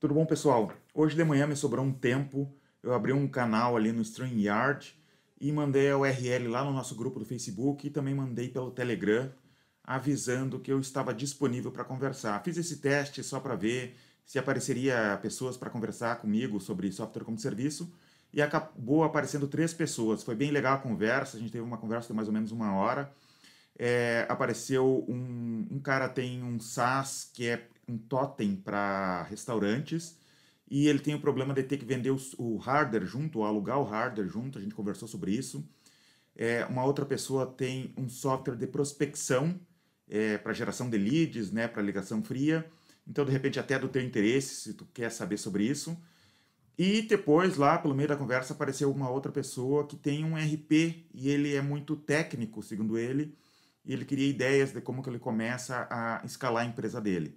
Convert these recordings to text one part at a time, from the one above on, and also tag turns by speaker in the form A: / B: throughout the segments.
A: Tudo bom, pessoal? Hoje de manhã me sobrou um tempo, eu abri um canal ali no StreamYard e mandei a URL lá no nosso grupo do Facebook e também mandei pelo Telegram avisando que eu estava disponível para conversar. Fiz esse teste só para ver se apareceria pessoas para conversar comigo sobre software como serviço e acabou aparecendo três pessoas. Foi bem legal a conversa, a gente teve uma conversa de mais ou menos uma hora. É, apareceu um, um cara tem um SaaS que é um totem para restaurantes e ele tem o problema de ter que vender o, hardware junto, ou alugar o hardware junto, a gente conversou sobre isso. É, uma outra pessoa tem um software de prospecção é, para geração de leads, né, para ligação fria. Então, de repente, até do teu interesse, se tu quer saber sobre isso. E depois, lá pelo meio da conversa, apareceu uma outra pessoa que tem um RP e ele é muito técnico, segundo ele, e ele queria ideias de como que ele começa a escalar a empresa dele.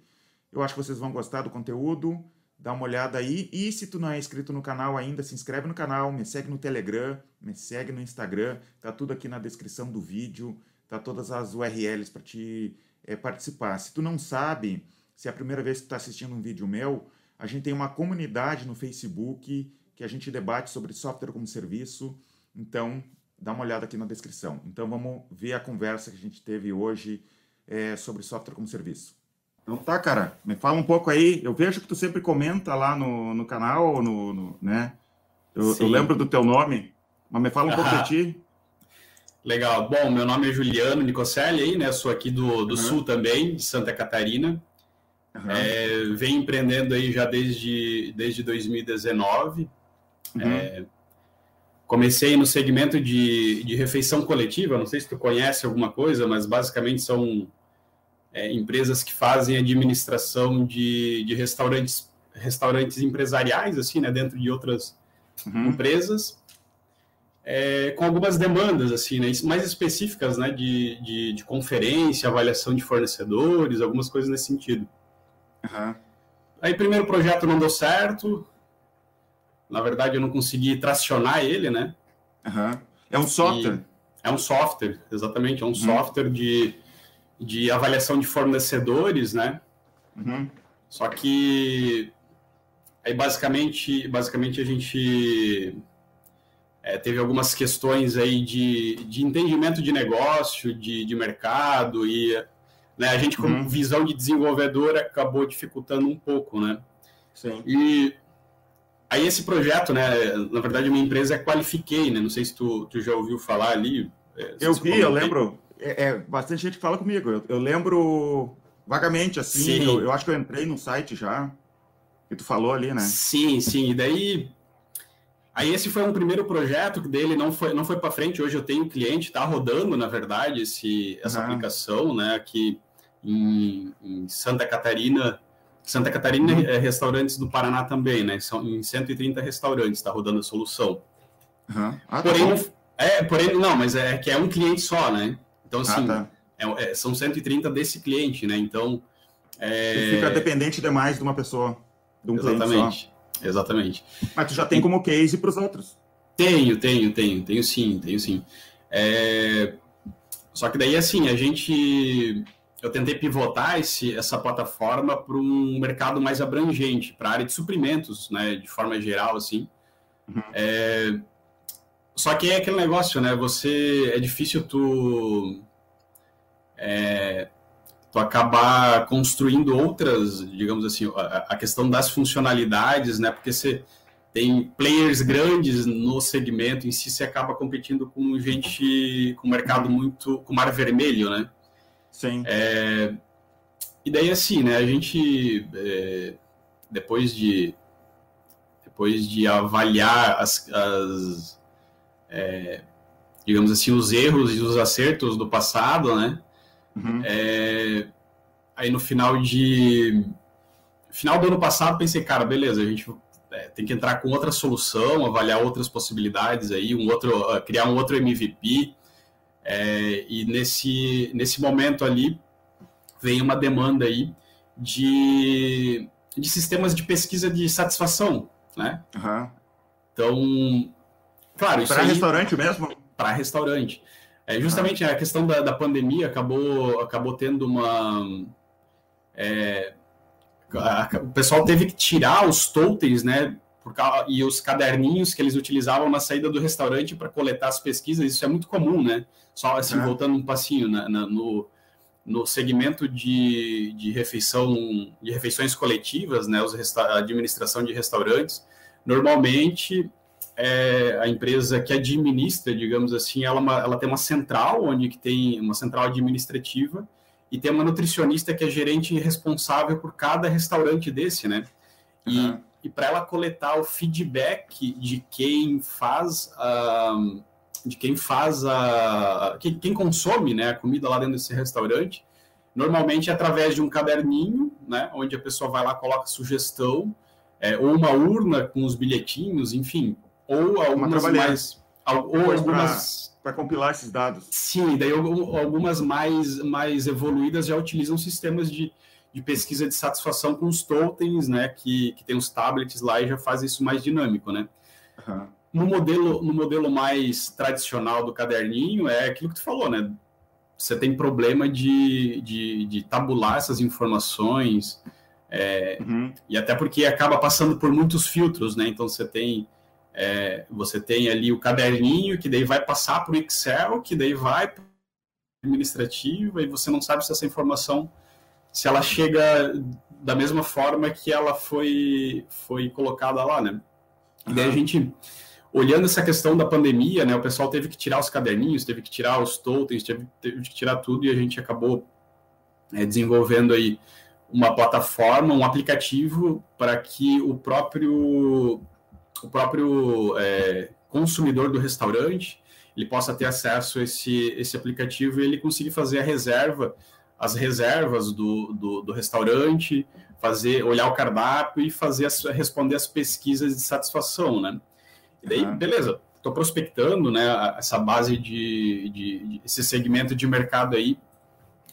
A: Eu acho que vocês vão gostar do conteúdo, dá uma olhada aí. E se tu não é inscrito no canal ainda, se inscreve no canal, me segue no Telegram, me segue no Instagram, tá tudo aqui na descrição do vídeo, tá todas as URLs para te é, participar. Se tu não sabe, se é a primeira vez que tu está assistindo um vídeo meu, a gente tem uma comunidade no Facebook que a gente debate sobre software como serviço. Então, dá uma olhada aqui na descrição. Então, vamos ver a conversa que a gente teve hoje é, sobre software como serviço. Então tá, cara, me fala um pouco aí. Eu vejo que tu sempre comenta lá no, no canal, no, no né? Eu, eu, lembro do teu nome, mas me fala um pouco de ti.
B: Legal. Bom, meu nome é Juliano Nicocelli, aí, né? Sou aqui do, do uhum. Sul também, de Santa Catarina. Uhum. É, venho empreendendo aí já desde, desde 2019. Uhum. É, comecei no segmento de, de refeição coletiva. Não sei se tu conhece alguma coisa, mas basicamente são é, empresas que fazem administração de, de restaurantes, restaurantes empresariais, assim, né, dentro de outras uhum. empresas, é, com algumas demandas, assim, né, mais específicas, né, de, de, de, conferência, avaliação de fornecedores, algumas coisas nesse sentido. Uhum. Aí, primeiro projeto não deu certo, na verdade, eu não consegui tracionar ele, né?
A: Uhum. É um software? E
B: é um software, exatamente, é um uhum. software de de avaliação de fornecedores, né? Uhum. Só que aí basicamente, basicamente a gente é, teve algumas questões aí de, de entendimento de negócio, de, de mercado e né, a gente como uhum. visão de desenvolvedor acabou dificultando um pouco, né? Sim. E aí esse projeto, né? Na verdade, minha empresa é Qualifiquei, né? Não sei se tu, tu já ouviu falar ali.
A: É, eu vi, eu lembro é, é, bastante gente fala comigo. Eu, eu lembro vagamente, assim, eu, eu, acho que eu entrei no site já, que tu falou ali, né?
B: Sim, sim. E daí. Aí esse foi um primeiro projeto que dele não foi, não foi para frente. Hoje eu tenho um cliente, está rodando, na verdade, esse, essa uhum. aplicação, né? Aqui em, em Santa Catarina. Santa Catarina uhum. é restaurantes do Paraná também, né? São em 130 restaurantes, está rodando a solução. Uhum. Ah, tá porém, tá é, porém, não, mas é que é um cliente só, né? Então, ah, assim, ah, tá. é, é, são 130 desse cliente, né? Então.
A: É... fica dependente demais de uma pessoa, de um
B: Exatamente. Exatamente.
A: Mas tu já tem como case para os outros?
B: Tenho, tenho, tenho, tenho sim, tenho sim. É... Só que daí, assim, a gente. Eu tentei pivotar esse, essa plataforma para um mercado mais abrangente, para a área de suprimentos, né, de forma geral, assim. Uhum. É, só que é aquele negócio, né? Você é difícil tu é, tu acabar construindo outras, digamos assim, a, a, questão das funcionalidades, né? Porque você tem players grandes no segmento em si, você acaba competindo com gente com mercado muito com mar vermelho, né? Sim. É, e daí assim, né? A gente é, depois de depois de avaliar as, as é, digamos assim, os erros e os acertos do passado, né? Uhum. É, aí no final de final do ano passado pensei, cara, beleza, a gente é, tem que entrar com outra solução, avaliar outras possibilidades aí, um outro, uh, criar um outro MVP. É, e nesse nesse momento ali vem uma demanda aí de, de sistemas de pesquisa de satisfação, né? Uhum. Então
A: Claro, Para restaurante mesmo?
B: Para restaurante. É, justamente ah. a questão da, da, pandemia acabou, acabou tendo uma. É, o pessoal teve que tirar os totens, né? Causa, e os caderninhos que eles utilizavam na saída do restaurante para coletar as pesquisas, isso é muito comum, né? Só assim, é. voltando um passinho, na, na, no, no segmento de, de refeição, de refeições coletivas, né? Os a administração de restaurantes, normalmente é, a empresa que administra, digamos assim, ela, é ela tem uma central, onde que tem uma central administrativa, e tem uma nutricionista que é gerente responsável por cada restaurante desse, né? E, uhum. e para ela coletar o feedback de quem faz a, de quem faz a quem, quem, consome, né, a comida lá dentro desse restaurante, normalmente é através de um caderninho, né, onde a pessoa vai lá coloca sugestão, é, ou uma urna com os bilhetinhos, enfim, ou algumas mais
A: ou algumas para compilar esses dados.
B: Sim, daí algumas mais, mais evoluídas já utilizam sistemas de, de pesquisa de satisfação com os tokens, né, que, que tem os tablets lá e já faz isso mais dinâmico, né. Uhum. No modelo, no modelo mais tradicional do caderninho, é aquilo que tu falou, né, você tem problema de, de, de tabular essas informações, é, uhum. e até porque acaba passando por muitos filtros, né, então você tem é, você tem ali o caderninho, que daí vai passar para o Excel, que daí vai para administrativa, e você não sabe se essa informação, se ela chega da mesma forma que ela foi, foi colocada lá, né? E daí a gente, olhando essa questão da pandemia, né, o pessoal teve que tirar os caderninhos, teve que tirar os totens, teve, teve que tirar tudo, e a gente acabou é, desenvolvendo aí uma plataforma, um aplicativo para que o próprio o próprio é, consumidor do restaurante ele possa ter acesso a esse, esse aplicativo e ele conseguir fazer a reserva, as reservas do, do, do restaurante, fazer, olhar o cardápio e fazer as, responder as pesquisas de satisfação, né? E daí, uhum. beleza, estou prospectando, né, essa base de, de, de, esse segmento de mercado aí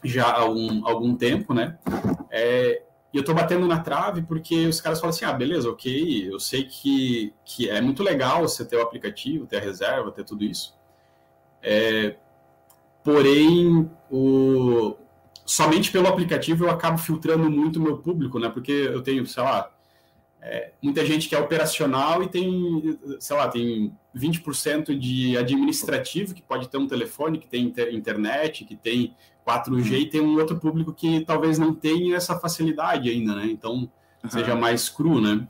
B: já há algum, algum tempo, né? É, e eu tô batendo na trave porque os caras falam assim: ah, beleza, ok, eu sei que, que é muito legal você ter o aplicativo, ter a reserva, ter tudo isso. É, porém, o, somente pelo aplicativo eu acabo filtrando muito o meu público, né? Porque eu tenho, sei lá, é, muita gente que é operacional e tem, sei lá, tem 20% de administrativo, que pode ter um telefone, que tem inter internet, que tem 4G, e tem um outro público que talvez não tenha essa facilidade ainda, né? Então, uhum. seja mais cru, né?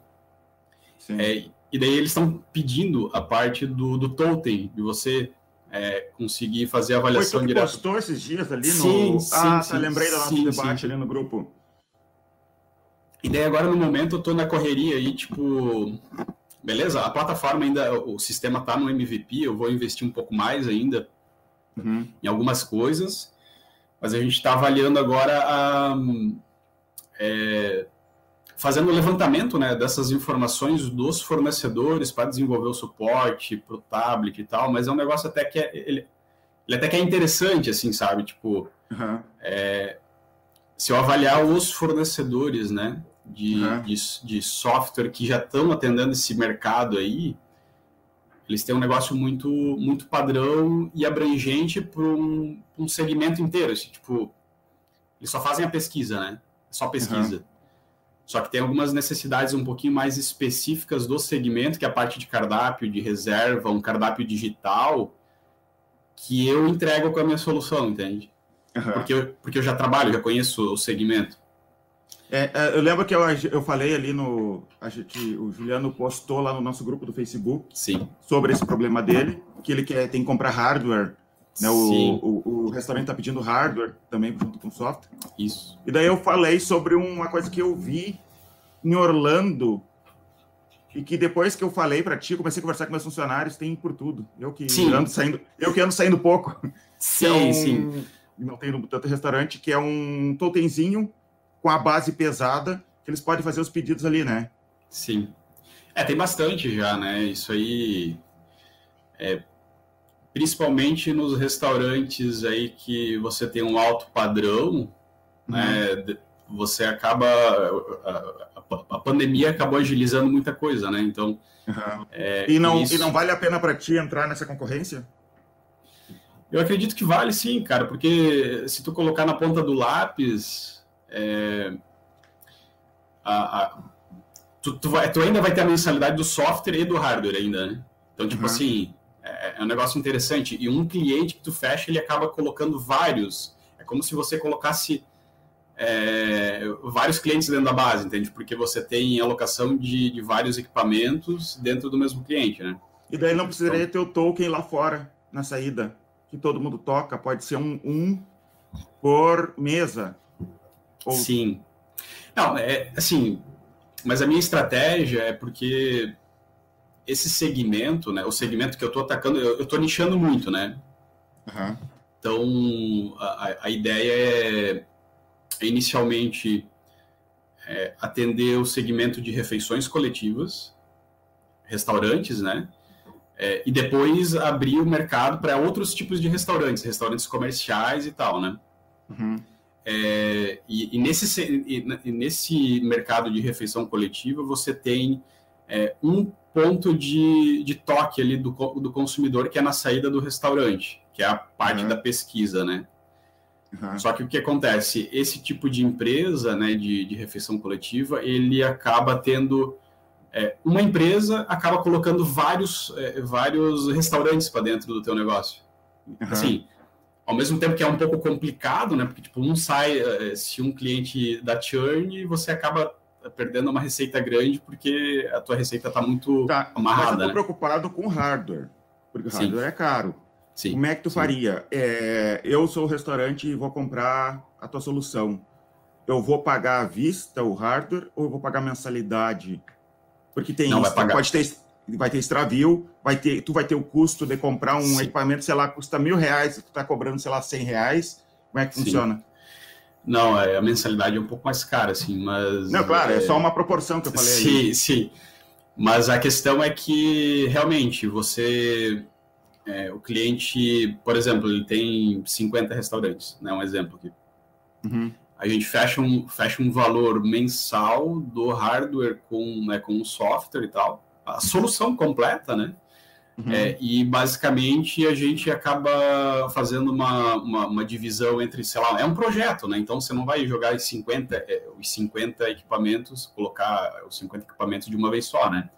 B: É, e daí eles estão pedindo a parte do, do totem, de você é, conseguir fazer a avaliação
A: direta. Você postou esses dias ali no... Sim, sim, ah, sim, tá, lembrei do nosso sim, debate sim. ali no grupo.
B: E daí agora no momento eu tô na correria aí, tipo, beleza, a plataforma ainda, o sistema tá no MVP, eu vou investir um pouco mais ainda uhum. em algumas coisas, mas a gente está avaliando agora a, é, fazendo o levantamento né, dessas informações dos fornecedores para desenvolver o suporte para o tablet e tal, mas é um negócio até que é, ele, ele até que é interessante, assim, sabe? Tipo, uhum. é, se eu avaliar os fornecedores, né, de, uhum. de, de, software que já estão atendendo esse mercado aí, eles têm um negócio muito, muito padrão e abrangente para um, um, segmento inteiro. Assim, tipo, eles só fazem a pesquisa, né? Só pesquisa. Uhum. Só que tem algumas necessidades um pouquinho mais específicas do segmento, que é a parte de cardápio, de reserva, um cardápio digital, que eu entrego com a minha solução, entende? Uhum. Porque, eu, porque eu já trabalho, já conheço o segmento.
A: É, é, eu lembro que eu, eu falei ali no. A gente, o Juliano postou lá no nosso grupo do Facebook
B: Sim.
A: sobre esse problema dele, que ele quer, tem que comprar hardware. Né? O, o, o, restaurante está pedindo hardware também junto com software.
B: Isso.
A: E daí eu falei sobre uma coisa que eu vi em Orlando e que depois que eu falei para ti, comecei a conversar com meus funcionários, tem por tudo. Eu que sim. ando saindo, eu que ando saindo pouco.
B: Sim, é sim.
A: Não tenho tanto restaurante, que é um totemzinho com a base pesada, que eles podem fazer os pedidos ali, né?
B: Sim. É, tem bastante já, né? Isso aí. É, principalmente nos restaurantes aí que você tem um alto padrão, uhum. né? Você acaba. A, a, a, pandemia acabou agilizando muita coisa, né? Então.
A: Uhum. É, e, não, isso... e não vale a pena para ti entrar nessa concorrência?
B: Eu acredito que vale sim, cara, porque se tu colocar na ponta do lápis, é, a, a tu, tu, vai, tu, ainda vai ter a mensalidade do software e do hardware ainda, né? Então, tipo uhum. assim, é, é, um negócio interessante. E um cliente que tu fecha, ele acaba colocando vários. É como se você colocasse é, vários clientes dentro da base, entende? Porque você tem alocação de, de vários equipamentos dentro do mesmo cliente, né?
A: E daí não precisaria então, ter o token lá fora, na saída, que todo mundo toca. Pode ser um, um por mesa.
B: Ou... Sim. Não, é assim, mas a minha estratégia é porque esse segmento, né, o segmento que eu estou atacando, eu estou nichando muito, né? Uhum. Então, a, a ideia é, é inicialmente é, atender o segmento de refeições coletivas, restaurantes, né? É, e depois abrir o mercado para outros tipos de restaurantes, restaurantes comerciais e tal, né? Uhum. É, e, e, nesse, e, nesse mercado de refeição coletiva, você tem é, um ponto de, de toque ali do, do consumidor que é na saída do restaurante, que é a parte uhum. da pesquisa, né? Uhum. Só que o que acontece? Esse tipo de empresa né, de, de refeição coletiva, ele acaba tendo... É, uma empresa acaba colocando vários, é, vários restaurantes para dentro do teu negócio. Uhum. Assim, ao mesmo tempo que é um pouco complicado, né? Porque tipo, um sai, eh, se um cliente dá churn, você acaba perdendo uma receita grande porque a tua receita está muito tá, amarrada. Mas eu tô
A: né? preocupado com hardware, porque o hardware Sim. é caro. Sim. Como é que tu Sim. faria? É, eu sou o restaurante e vou comprar a tua solução. Eu vou pagar à vista o hardware ou eu vou pagar mensalidade? Porque tem Não, isso, pode ter vai ter extravio, vai ter, tu vai ter o custo de comprar um Sim. equipamento, sei lá, custa mil reais, tu está cobrando, sei lá, cem reais. Como é que Sim. funciona?
B: Não, é, a mensalidade é um pouco mais cara, assim, mas...
A: Não, claro, é, é só uma proporção que eu falei
B: Sim, aí. sim. Mas a questão é que, realmente, você... É, o cliente, por exemplo, ele tem 50 restaurantes, né? Um exemplo aqui. Uhum. A gente fecha um, fecha um valor mensal do hardware com, né, com o software e tal a solução completa, né? Uhum. É, e basicamente a gente acaba fazendo uma, uma, uma, divisão entre, sei lá, é um projeto, né? Então você não vai jogar os 50, é, os 50 equipamentos, colocar os 50 equipamentos de uma vez só, né?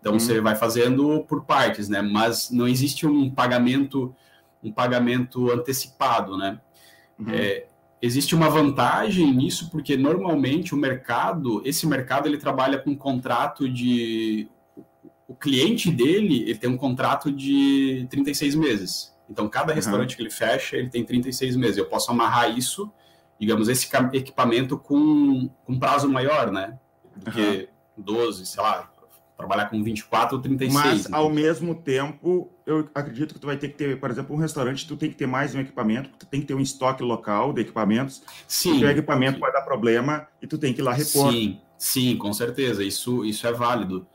B: Então uhum. você vai fazendo por partes, né? Mas não existe um pagamento, um pagamento antecipado, né? Uhum. É, existe uma vantagem nisso porque normalmente o mercado, esse mercado ele trabalha com um contrato de o cliente dele ele tem um contrato de 36 meses. Então, cada restaurante uhum. que ele fecha, ele tem 36 meses. Eu posso amarrar isso, digamos, esse equipamento com, com prazo maior, né? Do que uhum. 12, sei lá, trabalhar com 24 ou 36. Mas,
A: então. ao mesmo tempo, eu acredito que tu vai ter que ter, por exemplo, um restaurante, tu tem que ter mais um equipamento, tu tem que ter um estoque local de equipamentos. Sim. Porque o equipamento sim. vai dar problema e tu tem que ir lá repor.
B: Sim, sim, com certeza. Isso, isso é válido.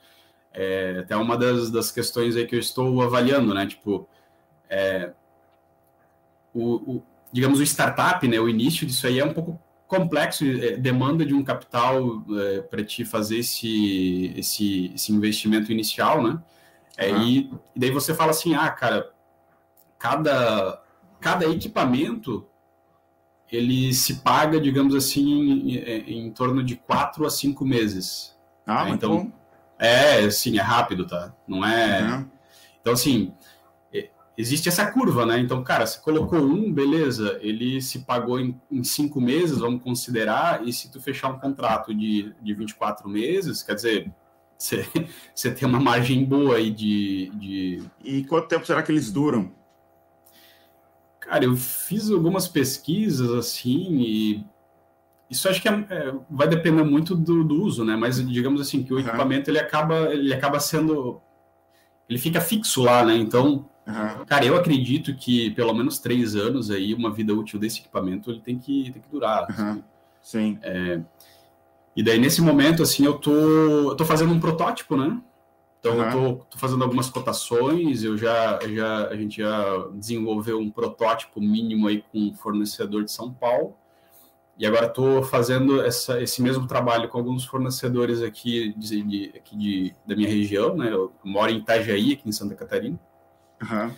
B: É até uma das, das questões aí que eu estou avaliando, né? Tipo, é, o, o, digamos, o startup, né? O início disso aí é um pouco complexo, é, demanda de um capital é, para te fazer esse, esse, esse investimento inicial, né? É, uhum. e, e, daí você fala assim, ah, cara, cada, cada equipamento ele se paga, digamos assim, em, em torno de quatro a cinco meses.
A: Ah, né? então, bom.
B: É, sim, é rápido, tá? Não é. Uhum. Então, assim, existe essa curva, né? Então, cara, você colocou um, beleza, ele se pagou em, em, cinco meses, vamos considerar, e se tu fechar um contrato de, de 24 meses, quer dizer, você, você tem uma margem boa aí de, de.
A: E quanto tempo será que eles duram?
B: Cara, eu fiz algumas pesquisas assim e isso acho que é, é, vai depender muito do, do, uso, né? Mas digamos assim que o uhum. equipamento ele acaba, ele acaba sendo, ele fica fixo lá, né? Então, uhum. cara, eu acredito que pelo menos três anos aí uma vida útil desse equipamento ele tem que, tem que durar.
A: Uhum. Assim. Sim.
B: É, e daí nesse momento assim eu tô, eu tô fazendo um protótipo, né? Então eu tô, tô, fazendo algumas cotações, eu já, já a gente já desenvolveu um protótipo mínimo aí com um fornecedor de São Paulo. E agora estou fazendo essa, esse mesmo trabalho com alguns fornecedores aqui, de, de, aqui de, da minha região, né? Eu moro em Itajaí, aqui em Santa Catarina. Uhum.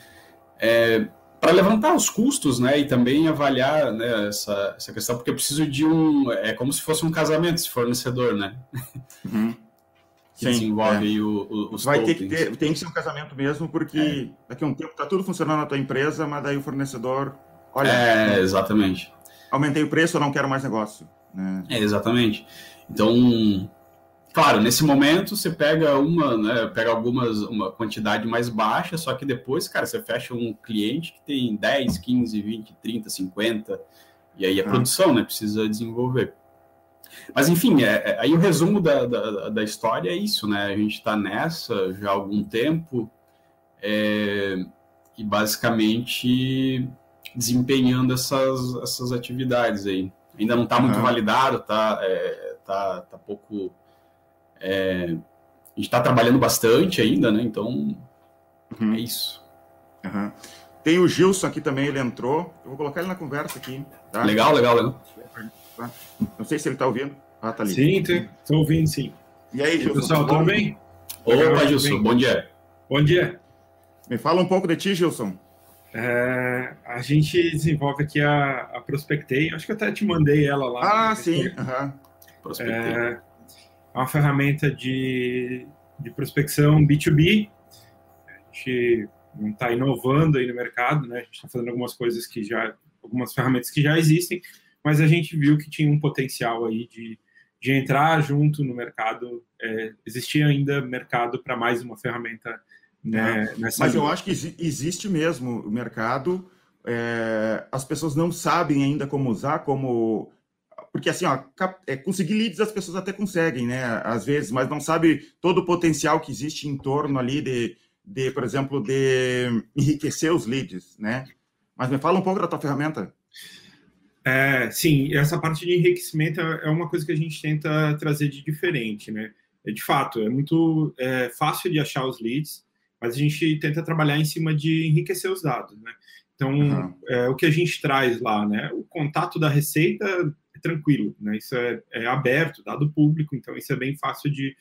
B: É, para levantar os custos, né, e também avaliar né, essa, essa questão, porque eu preciso de um, é como se fosse um casamento esse fornecedor, né?
A: Uhum.
B: que Sim, desenvolve é. o, o, os
A: Vai tokens. ter que ter, tem que ser um casamento mesmo, porque é. daqui a um tempo está tudo funcionando na tua empresa, mas daí o fornecedor, olha...
B: É, exatamente.
A: Aumentei o preço, eu não quero mais negócio. Né?
B: É, exatamente. Então, claro, nesse momento você pega uma, né, pega algumas, uma quantidade mais baixa, só que depois, cara, você fecha um cliente que tem 10, 15, 20, 30, 50, e aí a ah. produção, né, precisa desenvolver. Mas, enfim, é, é, aí o resumo da, da, da, história é isso, né, a gente está nessa já há algum tempo, é, e basicamente desempenhando essas, essas atividades aí. Ainda não está muito validado, tá, é, tá, tá pouco é, a gente está trabalhando bastante ainda, né? Então, uhum. é isso.
A: Uhum. Tem o Gilson aqui também, ele entrou. Eu vou colocar ele na conversa aqui.
B: Tá? Legal, legal, legal.
A: Não sei se ele está ouvindo.
C: Ah, tá ali. Sim, estou ouvindo, sim.
A: E aí, Gilson?
C: Pessoal, tudo bem?
B: Opa, Gilson, bom dia.
C: Bom dia.
A: Me fala um pouco de ti, Gilson.
C: É, a gente desenvolve aqui a, a Prospectei. Acho que eu até te mandei ela
A: lá. Ah, sim. Uhum.
C: Prospectei. É, é uma ferramenta de, de prospecção B2B. A gente não está inovando aí no mercado, né? A gente está fazendo algumas coisas que já, algumas ferramentas que já existem, mas a gente viu que tinha um potencial aí de, de entrar junto no mercado. É, existia ainda mercado para mais uma ferramenta né,
A: nessa. Mas linha. eu acho que existe mesmo o mercado. É, as pessoas não sabem ainda como usar, como porque assim, ó, é, conseguir leads as pessoas até conseguem, né? Às vezes, mas não sabe todo o potencial que existe em torno ali de, de por exemplo, de enriquecer os leads, né? Mas me fala um pouco da tua ferramenta.
C: É, sim, essa parte de enriquecimento é uma coisa que a gente tenta trazer de diferente, né? É, de fato, é muito é, fácil de achar os leads, mas a gente tenta trabalhar em cima de enriquecer os dados, né? Então, uhum. é, o que a gente traz lá, né? O contato da receita é tranquilo, né? Isso é, é, aberto, dado público, então isso é bem fácil de,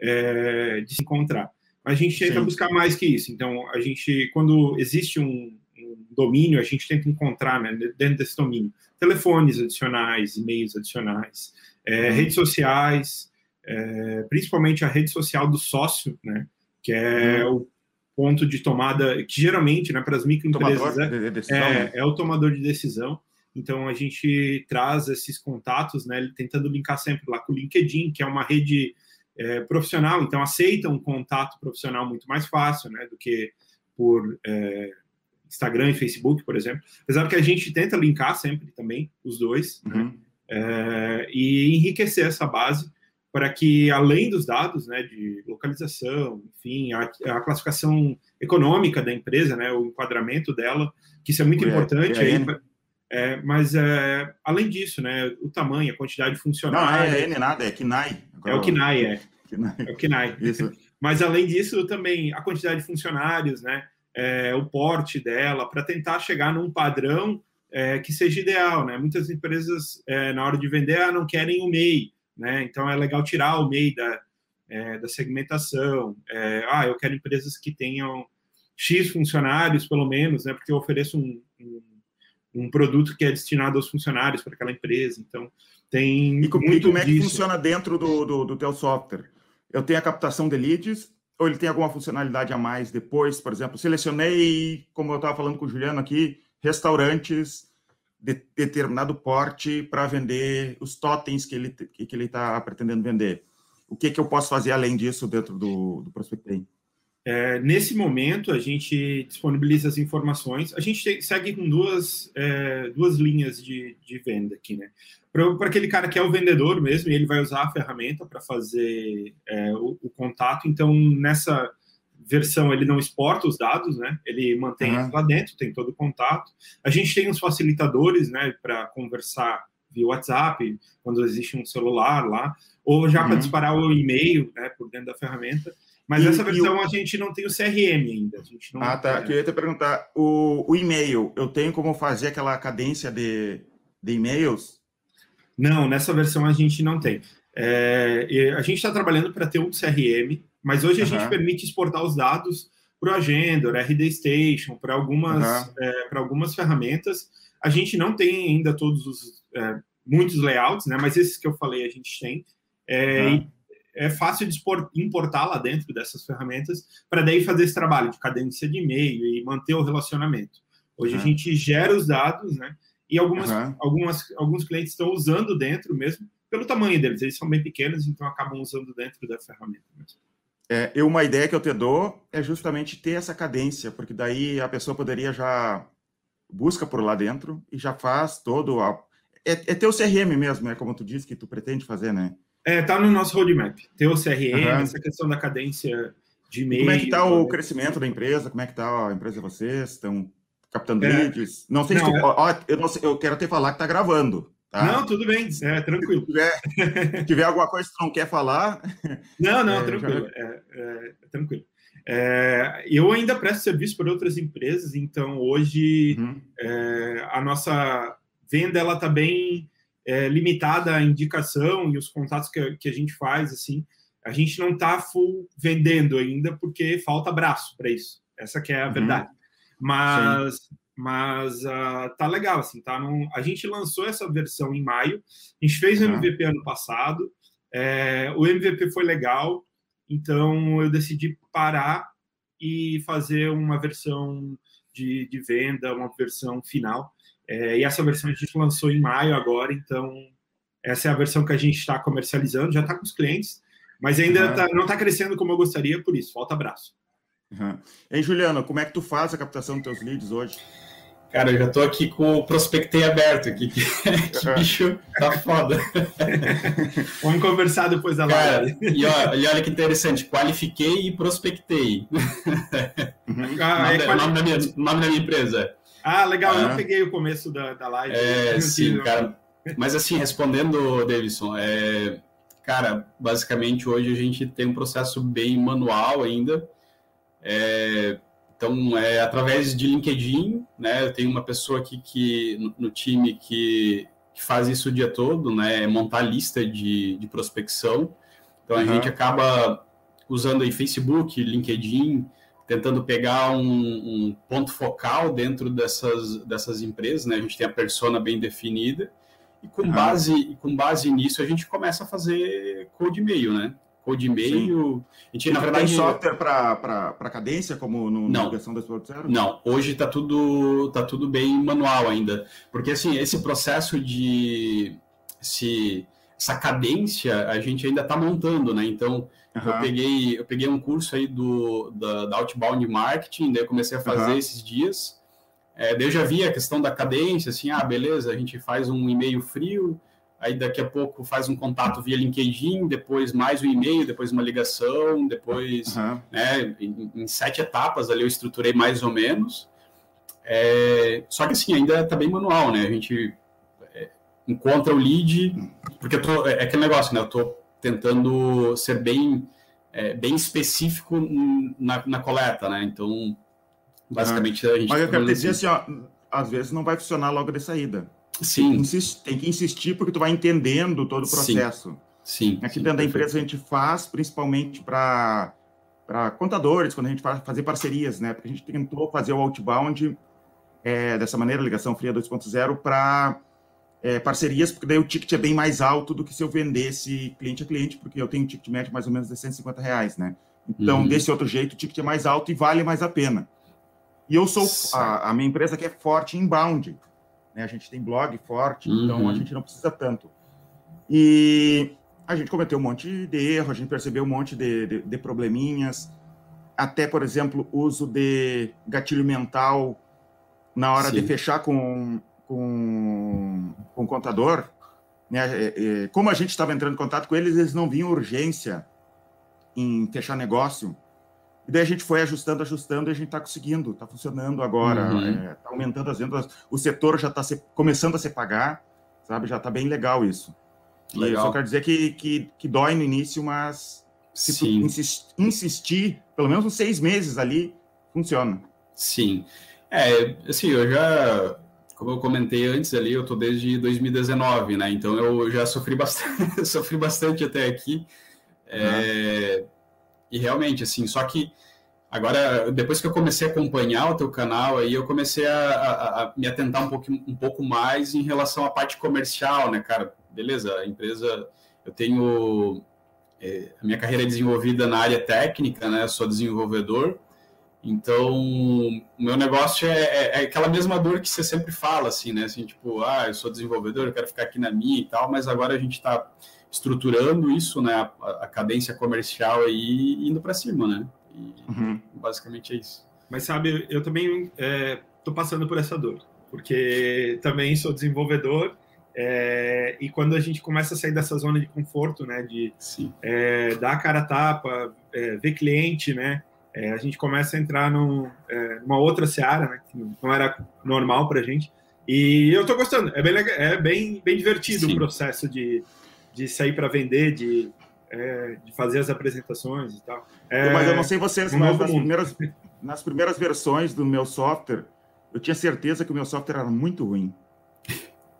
C: é, de se encontrar. Mas a gente tenta Sim. buscar mais que isso. Então, a gente, quando existe um, um domínio, a gente tenta encontrar, né, dentro desse domínio, telefones adicionais, e-mails adicionais, é, uhum. redes sociais, é, principalmente a rede social do sócio, né? Que é uhum. o ponto de tomada, que geralmente, né, para as microempresas, é, de é, né? é o tomador de decisão. Então a gente traz esses contatos, né, tentando linkar sempre lá com o LinkedIn, que é uma rede é, profissional, então aceita um contato profissional muito mais fácil, né, do que por é, Instagram e Facebook, por exemplo. Apesar que a gente tenta linkar sempre também os dois né, uhum. né, é, e enriquecer essa base para que além dos dados, né, de localização, enfim, a, a classificação econômica da empresa, né, o enquadramento dela, que isso é muito importante aí é, mas é, além disso, né, o tamanho, a quantidade funcional.
A: Não, é N nada, é KNAI.
C: Agora, é o KNAI, é. KNAI. É o KNAI. Isso. Mas além disso, também a quantidade de funcionários, né, é, o porte dela, para tentar chegar num padrão é, que seja ideal, né? Muitas empresas, é, na hora de vender, ah, não querem o MEI, né? Então é legal tirar o MEI da, é, da segmentação. É, ah, eu quero empresas que tenham X funcionários, pelo menos, né? Porque eu ofereço um, um um produto que é destinado aos funcionários para aquela empresa. Então, tem.
A: E, como, muito e como é que funciona dentro do, do, do teu software? Eu tenho a captação de leads, ou ele tem alguma funcionalidade a mais depois? Por exemplo, selecionei, como eu estava falando com o Juliano aqui, restaurantes de determinado porte para vender os totens que ele que ele está pretendendo vender. O que, que eu posso fazer além disso dentro do, do Prospecting?
C: É, nesse momento, a gente disponibiliza as informações. A gente segue com duas, é, duas linhas de, de venda aqui, né? Para aquele cara que é o vendedor mesmo, ele vai usar a ferramenta para fazer é, o, o, contato. Então, nessa versão, ele não exporta os dados, né? Ele mantém uhum. lá dentro, tem todo o contato. A gente tem os facilitadores, né, para conversar via WhatsApp, quando existe um celular lá, ou já uhum. para disparar o e-mail, né, por dentro da ferramenta. Mas e, essa versão o... a gente não tem o CRM ainda. A gente não
A: ah, tá. Eu queria te perguntar: o, o e-mail, eu tenho como fazer aquela cadência de, de e-mails?
C: Não, nessa versão a gente não tem. É, a gente está trabalhando para ter um CRM, mas hoje a uhum. gente permite exportar os dados para o Agenda, RD Station, para algumas, uhum. é, para algumas ferramentas. A gente não tem ainda todos os é, muitos layouts, né? Mas esses que eu falei a gente tem. Uhum. É fácil de importar lá dentro dessas ferramentas para daí fazer esse trabalho de cadência de e-mail e manter o relacionamento. Hoje uhum. a gente gera os dados, né? E algumas, algumas, alguns clientes estão usando dentro mesmo, pelo tamanho deles. Eles são bem pequenos, então acabam usando dentro da ferramenta mesmo.
A: É, eu, uma ideia que eu te dou é justamente ter essa cadência, porque daí a pessoa poderia já busca por lá dentro e já faz todo a, é, é teu CRM mesmo, é como tu disse que tu pretende fazer, né?
C: É, tá no nosso roadmap. Teu CRM, uhum. essa questão da cadência de e-mail.
A: Como é que tá o crescimento da empresa? Como é que tá a empresa de vocês? Estão captando é. leads? Não sei não, se tu, é... ó, eu, não sei, eu quero até falar que tá gravando. Tá?
C: Não, tudo bem, é tranquilo.
A: Se tiver, se tiver alguma coisa que tu não quer falar.
C: Não, não, é, tranquilo. Já... É, é, tranquilo. É, eu ainda presto serviço para outras empresas, então hoje uhum. é, a nossa venda ela está bem é, limitada à indicação e os contatos que, que a gente faz, assim, a gente não está full vendendo ainda porque falta braço para isso. Essa que é a uhum. verdade. Mas, Sim. mas uh, tá legal, assim, tá? Num, a gente lançou essa versão em maio, a gente fez o uhum. MVP ano passado, é, o MVP foi legal, então eu decidi parar e fazer uma versão de, de venda, uma versão final. É, e essa versão a gente lançou em maio agora, então essa é a versão que a gente está comercializando, já está com os clientes, mas ainda uhum. tá, não está crescendo como eu gostaria, por isso, falta abraço.
A: Uhum. Ei, Juliano, como é que tu faz a captação dos teus leads hoje?
B: Cara, eu já estou aqui com o prospectei aberto aqui. Que, que bicho tá foda.
C: Vamos conversar depois da live.
B: E, ó, e olha que interessante, qualifiquei e prospectei. Ah, nome, é, quali... nome, da minha, nome da minha empresa.
C: Ah, legal, ah. eu não peguei o começo da, da live.
B: É, sim, cara. Mas assim, respondendo, Davidson, é, cara, basicamente hoje a gente tem um processo bem manual ainda. É, então, é através de LinkedIn, né? Eu tenho uma pessoa aqui que, no, no time que, que, faz isso o dia todo, né? Montar lista de, de prospecção. Então, a uhum. gente acaba usando aí Facebook, LinkedIn, tentando pegar um, um, ponto focal dentro dessas, dessas empresas, né? A gente tem a persona bem definida e com uhum. base com base nisso a gente começa a fazer code e-mail, né? Code e-mail.
A: A gente, na verdade, tem software para cadência como no, não, na versão 2.0?
B: Não, hoje está tudo tá tudo bem manual ainda, porque assim esse processo de se essa cadência a gente ainda está montando, né? Então Uhum. Eu, peguei, eu peguei um curso aí do, da, da Outbound Marketing, daí eu comecei a fazer uhum. esses dias. É, daí eu já vi a questão da cadência, assim, ah, beleza, a gente faz um e-mail frio, aí daqui a pouco faz um contato via LinkedIn, depois mais um e-mail, depois uma ligação, depois, uhum. né, em, em, sete etapas ali eu estruturei mais ou menos. É, só que assim, ainda está bem manual, né? A gente é, encontra o lead, porque eu tô, é, é aquele negócio, né? Eu tô tentando ser bem, é, bem específico na, na, coleta, né? Então, basicamente, a gente...
A: Mas eu quero dizer assim, ó, às vezes não vai funcionar logo de saída.
B: Sim.
A: Tem que, insistir, tem que insistir porque tu vai entendendo todo o processo.
B: Sim.
A: Aqui
B: sim,
A: dentro da empresa a gente faz principalmente para para contadores, quando a gente vai fazer parcerias, né? Porque a gente tentou fazer o outbound é, dessa maneira, ligação fria 2.0, para é, parcerias, porque daí o ticket é bem mais alto do que se eu vendesse cliente a cliente, porque eu tenho um ticket médio mais ou menos de 150 reais, né? Então, uhum. desse outro jeito, o ticket é mais alto e vale mais a pena. E eu sou, a, a minha empresa que é forte inbound, né? A gente tem blog forte, uhum. então a gente não precisa tanto. E a gente cometeu um monte de erro, a gente percebeu um monte de, de, de probleminhas, até, por exemplo, uso de gatilho mental na hora Sim. de fechar com com, com o contador, né? É, é, como a gente estava entrando em contato com eles, eles não viam urgência em fechar negócio. E daí a gente foi ajustando, ajustando, e a gente está conseguindo, está funcionando agora, está uhum. é, tá aumentando as vendas, o setor já está começando a se pagar, sabe? Já está bem legal isso. Legal. E só quero dizer que, que, que dói no início, mas se Sim. tu insistir, insistir, pelo menos uns seis meses ali, funciona.
B: Sim. É, assim, eu já como eu comentei antes ali, eu tô desde 2019, né? Então eu já sofri bastante, sofri bastante até aqui. É, e realmente, assim, só que Agora, depois que eu comecei a acompanhar o teu canal, aí eu comecei a, a, a me atentar um pouco, um pouco mais em relação à parte comercial, né, cara? Beleza, a empresa, eu tenho é, a minha carreira é desenvolvida na área técnica, né? Sou desenvolvedor, então, o meu negócio é, é, é, aquela mesma dor que você sempre fala, assim, né? Assim, tipo, ah, eu sou desenvolvedor, eu quero ficar aqui na minha e tal, mas agora a gente está estruturando isso, né? A, a, cadência comercial aí indo para cima, né? E, uhum. Basicamente é isso.
C: Mas sabe, eu também estou é, passando por essa dor, porque também sou desenvolvedor é, e quando a gente começa a sair dessa zona de conforto, né? De é, dar a cara a tapa, é, ver cliente, né? É, a gente começa a entrar num, é, numa outra seara, né, que não era normal para a gente. E eu estou gostando, é bem, é bem, bem divertido Sim. o processo de, de sair para vender, de, é, de fazer as apresentações e tal.
A: É, mas eu não sei vocês, mas nas primeiras, nas primeiras versões do meu software, eu tinha certeza que o meu software era muito ruim.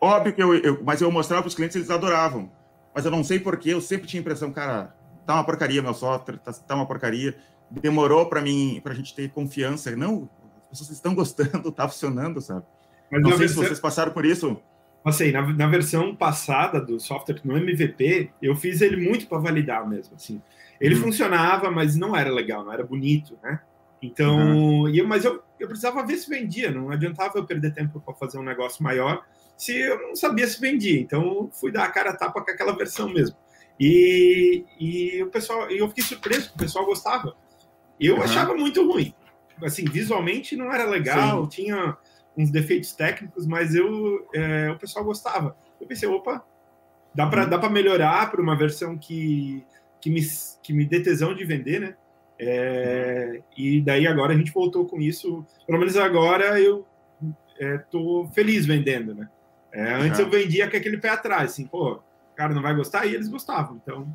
A: Óbvio que eu, eu mas eu mostrava para os clientes, eles adoravam. Mas eu não sei porquê, eu sempre tinha a impressão, cara, tá uma porcaria meu software, tá, tá uma porcaria demorou para mim, para a gente ter confiança. Não, as pessoas estão gostando, está funcionando, sabe? Mas não sei versão... se vocês passaram por isso.
C: Passei. Na, na versão passada do software no MVP, eu fiz ele muito para validar mesmo. Assim. Ele uhum. funcionava, mas não era legal, não era bonito, né? Então, uhum. eu, mas eu, eu precisava ver se vendia, não adiantava eu perder tempo para fazer um negócio maior se eu não sabia se vendia. Então, fui dar a cara a tapa com aquela versão mesmo. E, e o pessoal, eu fiquei surpreso, o pessoal gostava. Eu uhum. achava muito ruim. Assim, visualmente não era legal, Sim. tinha uns defeitos técnicos, mas eu, é, o pessoal gostava. Eu pensei, opa, dá para uhum. dá para melhorar para uma versão que, que, me, que me dê tesão de vender, né? É, e daí agora a gente voltou com isso. Pelo menos agora eu é, tô feliz vendendo, né? É, antes eu vendia com aquele pé atrás, assim, pô, o cara não vai gostar, e eles gostavam. Então,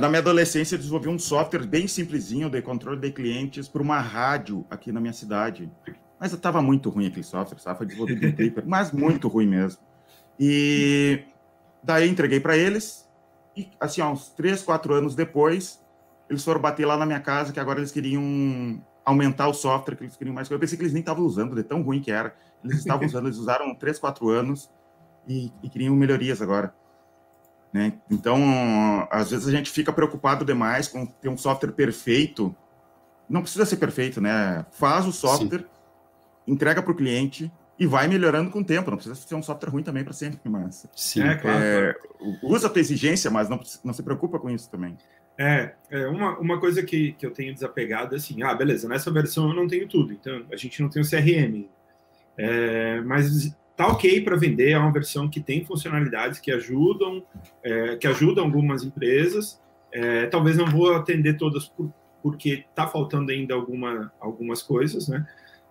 A: na minha adolescência, eu desenvolvi um software bem simplesinho de controle de clientes para uma rádio aqui na minha cidade. Mas estava muito ruim aquele software, sabe? Foi desenvolvido em Clipper, mas muito ruim mesmo. E daí entreguei para eles, e assim, uns três, quatro anos depois, eles foram bater lá na minha casa que agora eles queriam aumentar o software, que eles queriam mais. Eu pensei que eles nem estavam usando, de tão ruim que era. Eles estavam usando, eles usaram três, quatro anos e, e queriam melhorias agora. Né? Então, às vezes a gente fica preocupado demais com ter um software perfeito. Não precisa ser perfeito, né? Faz o software, Sim. entrega para o cliente e vai melhorando com o tempo. Não precisa ser um software ruim também para sempre, mas
C: Sim, é, claro,
A: é, usa a tua exigência, mas não, não se preocupa com isso também.
C: É, é uma, uma coisa que, que eu tenho desapegado é assim, ah, beleza, nessa versão eu não tenho tudo, então a gente não tem o CRM, é, mas tá ok para vender, é uma versão que tem funcionalidades que ajudam, é, que ajudam algumas empresas. É, talvez não vou atender todas por, porque está faltando ainda alguma, algumas coisas, né?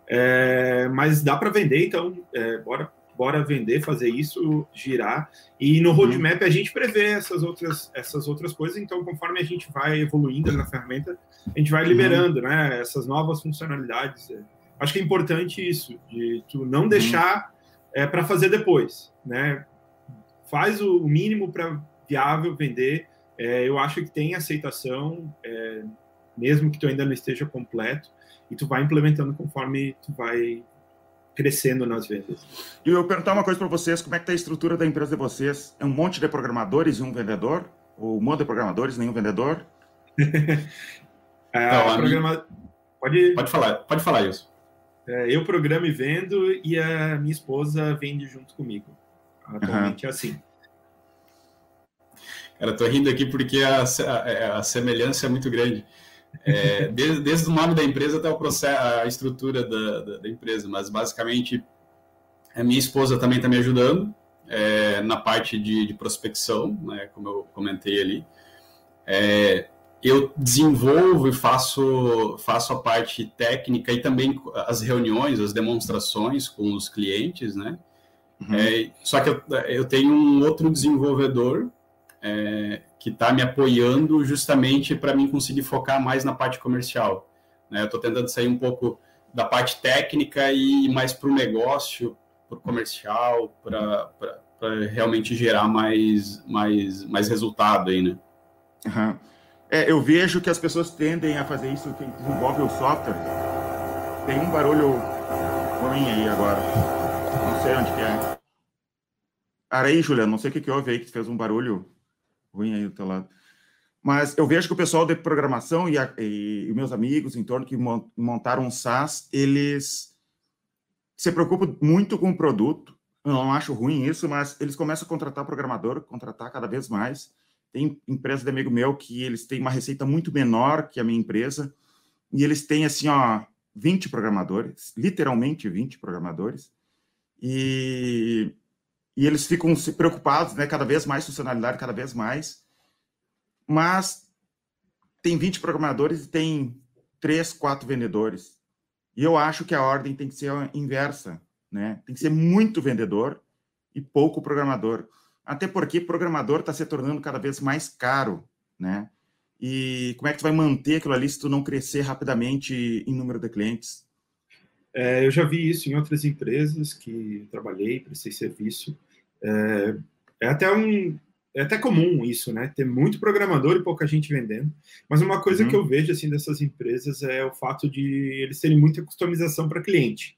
C: É, mas dá para vender, então é, bora, bora vender, fazer isso, girar. E no uhum. roadmap a gente prevê essas outras, essas outras coisas, então conforme a gente vai evoluindo na ferramenta, a gente vai uhum. liberando né, essas novas funcionalidades. Acho que é importante isso, de tu não uhum. deixar é, para fazer depois, né? Faz o mínimo para viável vender. É, eu acho que tem aceitação, é, mesmo que tu ainda não esteja completo, e tu vai implementando conforme tu vai crescendo nas vendas.
A: E eu perguntar uma coisa para vocês, como é que tá a estrutura da empresa de vocês? É um monte de programadores e um vendedor? Ou um monte de programadores e nenhum vendedor?
B: é, então, programa... pode... pode falar, pode falar isso.
C: É, eu programo e vendo e a minha esposa vende junto comigo. Atualmente uhum. é assim.
B: Cara, tô rindo aqui porque a, a, a semelhança é muito grande. É, desde, desde, o nome da empresa até o processo, a estrutura da, da, da empresa, mas basicamente a minha esposa também está me ajudando é, na parte de, de prospecção, né, como eu comentei ali. É, eu desenvolvo e faço, faço a parte técnica e também as reuniões, as demonstrações com os clientes, né? Uhum. É, só que eu, eu, tenho um outro desenvolvedor é, que está me apoiando justamente para mim conseguir focar mais na parte comercial. Né? Eu estou tentando sair um pouco da parte técnica e mais para o negócio, para o comercial, para realmente gerar mais, mais, mais resultado aí, né?
A: Uhum. É, eu vejo que as pessoas tendem a fazer isso, quem desenvolve o software. Tem um barulho ruim aí agora. Não sei onde que é. Aí, Juliana, não sei o que, que houve aí que fez um barulho ruim aí do teu lado. Mas eu vejo que o pessoal de programação e, a, e, e meus amigos em torno que montaram um SaaS, eles se preocupam muito com o produto. Eu não acho ruim isso, mas eles começam a contratar programador, contratar cada vez mais. Tem empresa de amigo meu que eles têm uma receita muito menor que a minha empresa, e eles têm assim, ó, 20 programadores, literalmente 20 programadores, e, e eles ficam preocupados, né, cada vez mais funcionalidade, cada vez mais, mas tem 20 programadores e tem 3, 4 vendedores. E eu acho que a ordem tem que ser inversa, né? Tem que ser muito vendedor e pouco programador. Até porque programador está se tornando cada vez mais caro, né? E como é que tu vai manter aquilo ali se tu não crescer rapidamente em número de clientes?
C: É, eu já vi isso em outras empresas que trabalhei, prestei serviço. É, é até um, é até comum isso, né? Ter muito programador e pouca gente vendendo. Mas uma coisa uhum. que eu vejo assim dessas empresas é o fato de eles terem muita customização para cliente.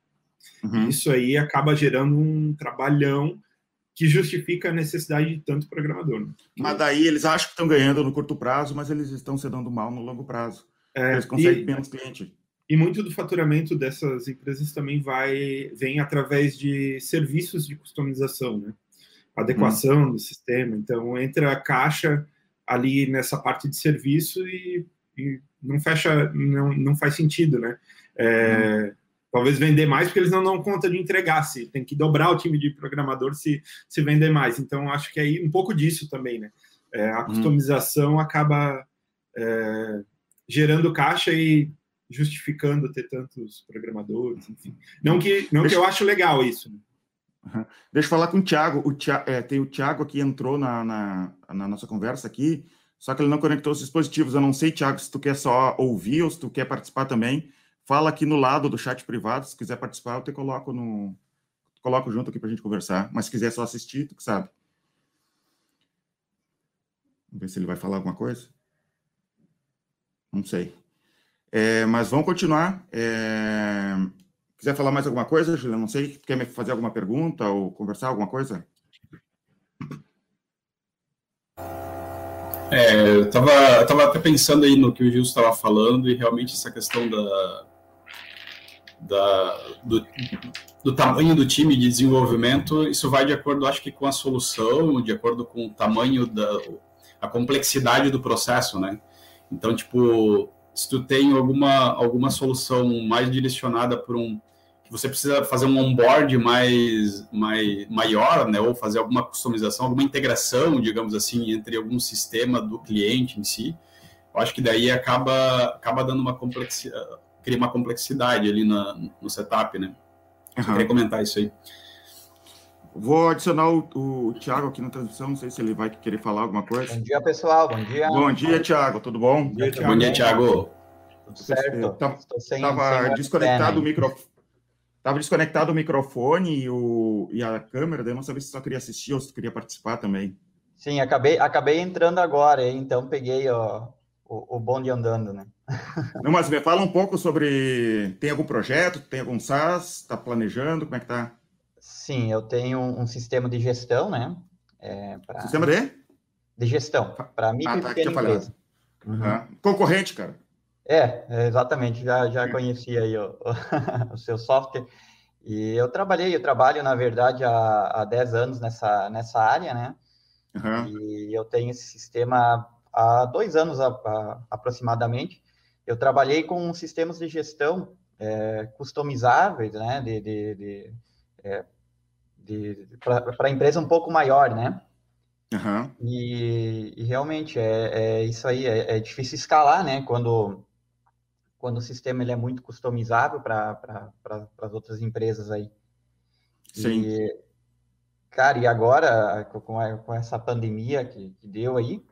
C: Uhum. Isso aí acaba gerando um trabalhão que justifica a necessidade de tanto programador. Né?
A: Mas daí eles acham que estão ganhando no curto prazo, mas eles estão se dando mal no longo prazo. É, eles conseguem e, menos cliente.
C: E muito do faturamento dessas empresas também vai vem através de serviços de customização, né? adequação hum. do sistema. Então, entra a caixa ali nessa parte de serviço e, e não fecha, não, não faz sentido, né? É, hum. Talvez vender mais porque eles não dão conta de entregar, se tem que dobrar o time de programador se, se vender mais. Então, acho que aí um pouco disso também, né? É, a hum. customização hum. acaba é, gerando caixa e justificando ter tantos programadores, enfim. Não que, não que eu acho legal isso. Né?
A: Uhum. Deixa eu falar com o Thiago. O Thiago é, tem o Thiago que entrou na, na, na, nossa conversa aqui, só que ele não conectou os dispositivos. Eu não sei, Thiago, se tu quer só ouvir ou se tu quer participar também. Fala aqui no lado do chat privado. Se quiser participar, eu te coloco no. Coloco junto aqui para a gente conversar. Mas se quiser só assistir, tu que sabe. Vamos ver se ele vai falar alguma coisa. Não sei. É, mas vamos continuar. É... Quiser falar mais alguma coisa, Juliana? Não sei, quer me fazer alguma pergunta ou conversar alguma coisa?
B: É, eu estava tava até pensando aí no que o Gil estava falando e realmente essa questão da, da do, do, tamanho do time de desenvolvimento, isso vai de acordo, acho que com a solução, de acordo com o tamanho da a complexidade do processo, né? Então, tipo, se tu tem alguma, alguma solução mais direcionada para um você precisa fazer um onboard mais, mais maior, né, ou fazer alguma customização, alguma integração, digamos assim, entre algum sistema do cliente em si, eu acho que daí acaba, acaba dando uma complexidade, cria uma complexidade ali na, no setup, né? Uhum. queria comentar isso aí.
A: Vou adicionar o, o Thiago aqui na transmissão, não sei se ele vai querer falar alguma coisa.
D: Bom dia, pessoal, bom dia.
A: Bom dia, Thiago, tudo bom?
B: Bom dia, Thiago. Bom dia, Thiago.
D: Tudo certo?
A: Estava desconectado o microfone Tava desconectado o microfone e, o, e a câmera, daí eu não sabia se só queria assistir ou se queria participar também.
D: Sim, acabei, acabei entrando agora, então peguei ó, o, o bonde andando, né?
A: Não, mas me fala um pouco sobre. Tem algum projeto? Tem algum SaaS? Está planejando? Como é que tá?
D: Sim, eu tenho um, sistema de gestão, né?
A: É, pra... Sistema de?
D: De gestão, para mim ah, tá, empresa.
A: Uhum. Uhum. Concorrente, cara.
D: É, exatamente, já, já conheci aí o, o, seu software. E eu trabalhei, eu trabalho, na verdade, há, há 10 anos nessa, nessa área, né? Uhum. E eu tenho esse sistema há dois anos a, a, aproximadamente. Eu trabalhei com sistemas de gestão é, customizáveis, né? De, de, de, é, de para empresa um pouco maior, né? Uhum. E, e, realmente é, é, isso aí, é, é, difícil escalar, né? Quando quando o sistema ele é muito customizável para pra, as outras empresas aí. Sim. E, cara, e agora, com, a, com essa pandemia que, que, deu aí,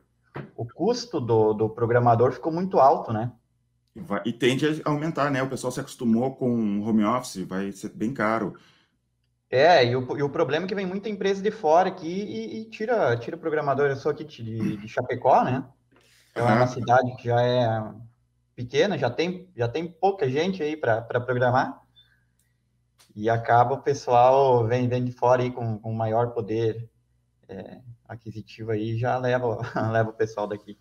D: o custo do, do programador ficou muito alto, né?
A: E, vai, e tende a aumentar, né? O pessoal se acostumou com home office, vai ser bem caro.
D: É, e o, e o problema é que vem muita empresa de fora aqui e, e tira, tira o programador. Eu sou aqui de, de Chapecó, né? é uma cidade que já é pequena, já tem, já tem pouca gente aí para programar, e acaba o pessoal vem, vem de fora aí com, com maior poder é, aquisitivo aí, já leva, leva o pessoal daqui.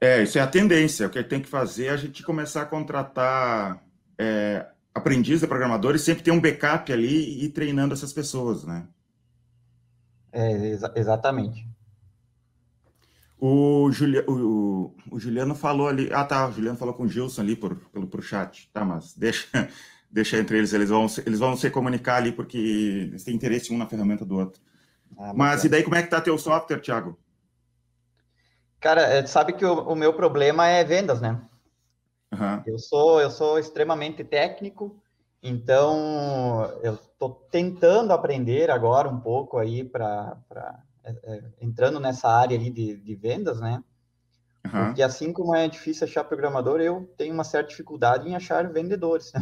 A: É, isso é a tendência. O que tem que fazer é a gente começar a contratar é, de programadores, sempre ter um backup ali e ir treinando essas pessoas, né?
D: É, exa exatamente.
A: O, Julia, o, o, Juliano falou ali. Ah, tá. O Juliano falou com o Gilson ali por, pelo pro chat. Tá, mas deixa, deixa entre eles. Eles vão, eles vão se comunicar ali porque eles têm interesse um na ferramenta do outro. Ah, mas e daí, como é que tá teu software, Thiago?
D: Cara, é, sabe que o, o meu problema é vendas, né? Uhum. Eu sou eu sou extremamente técnico, então eu estou tentando aprender agora um pouco aí para é, é, entrando nessa área ali de, de vendas, né? Uhum. Porque assim como é difícil achar programador, eu tenho uma certa dificuldade em achar vendedores.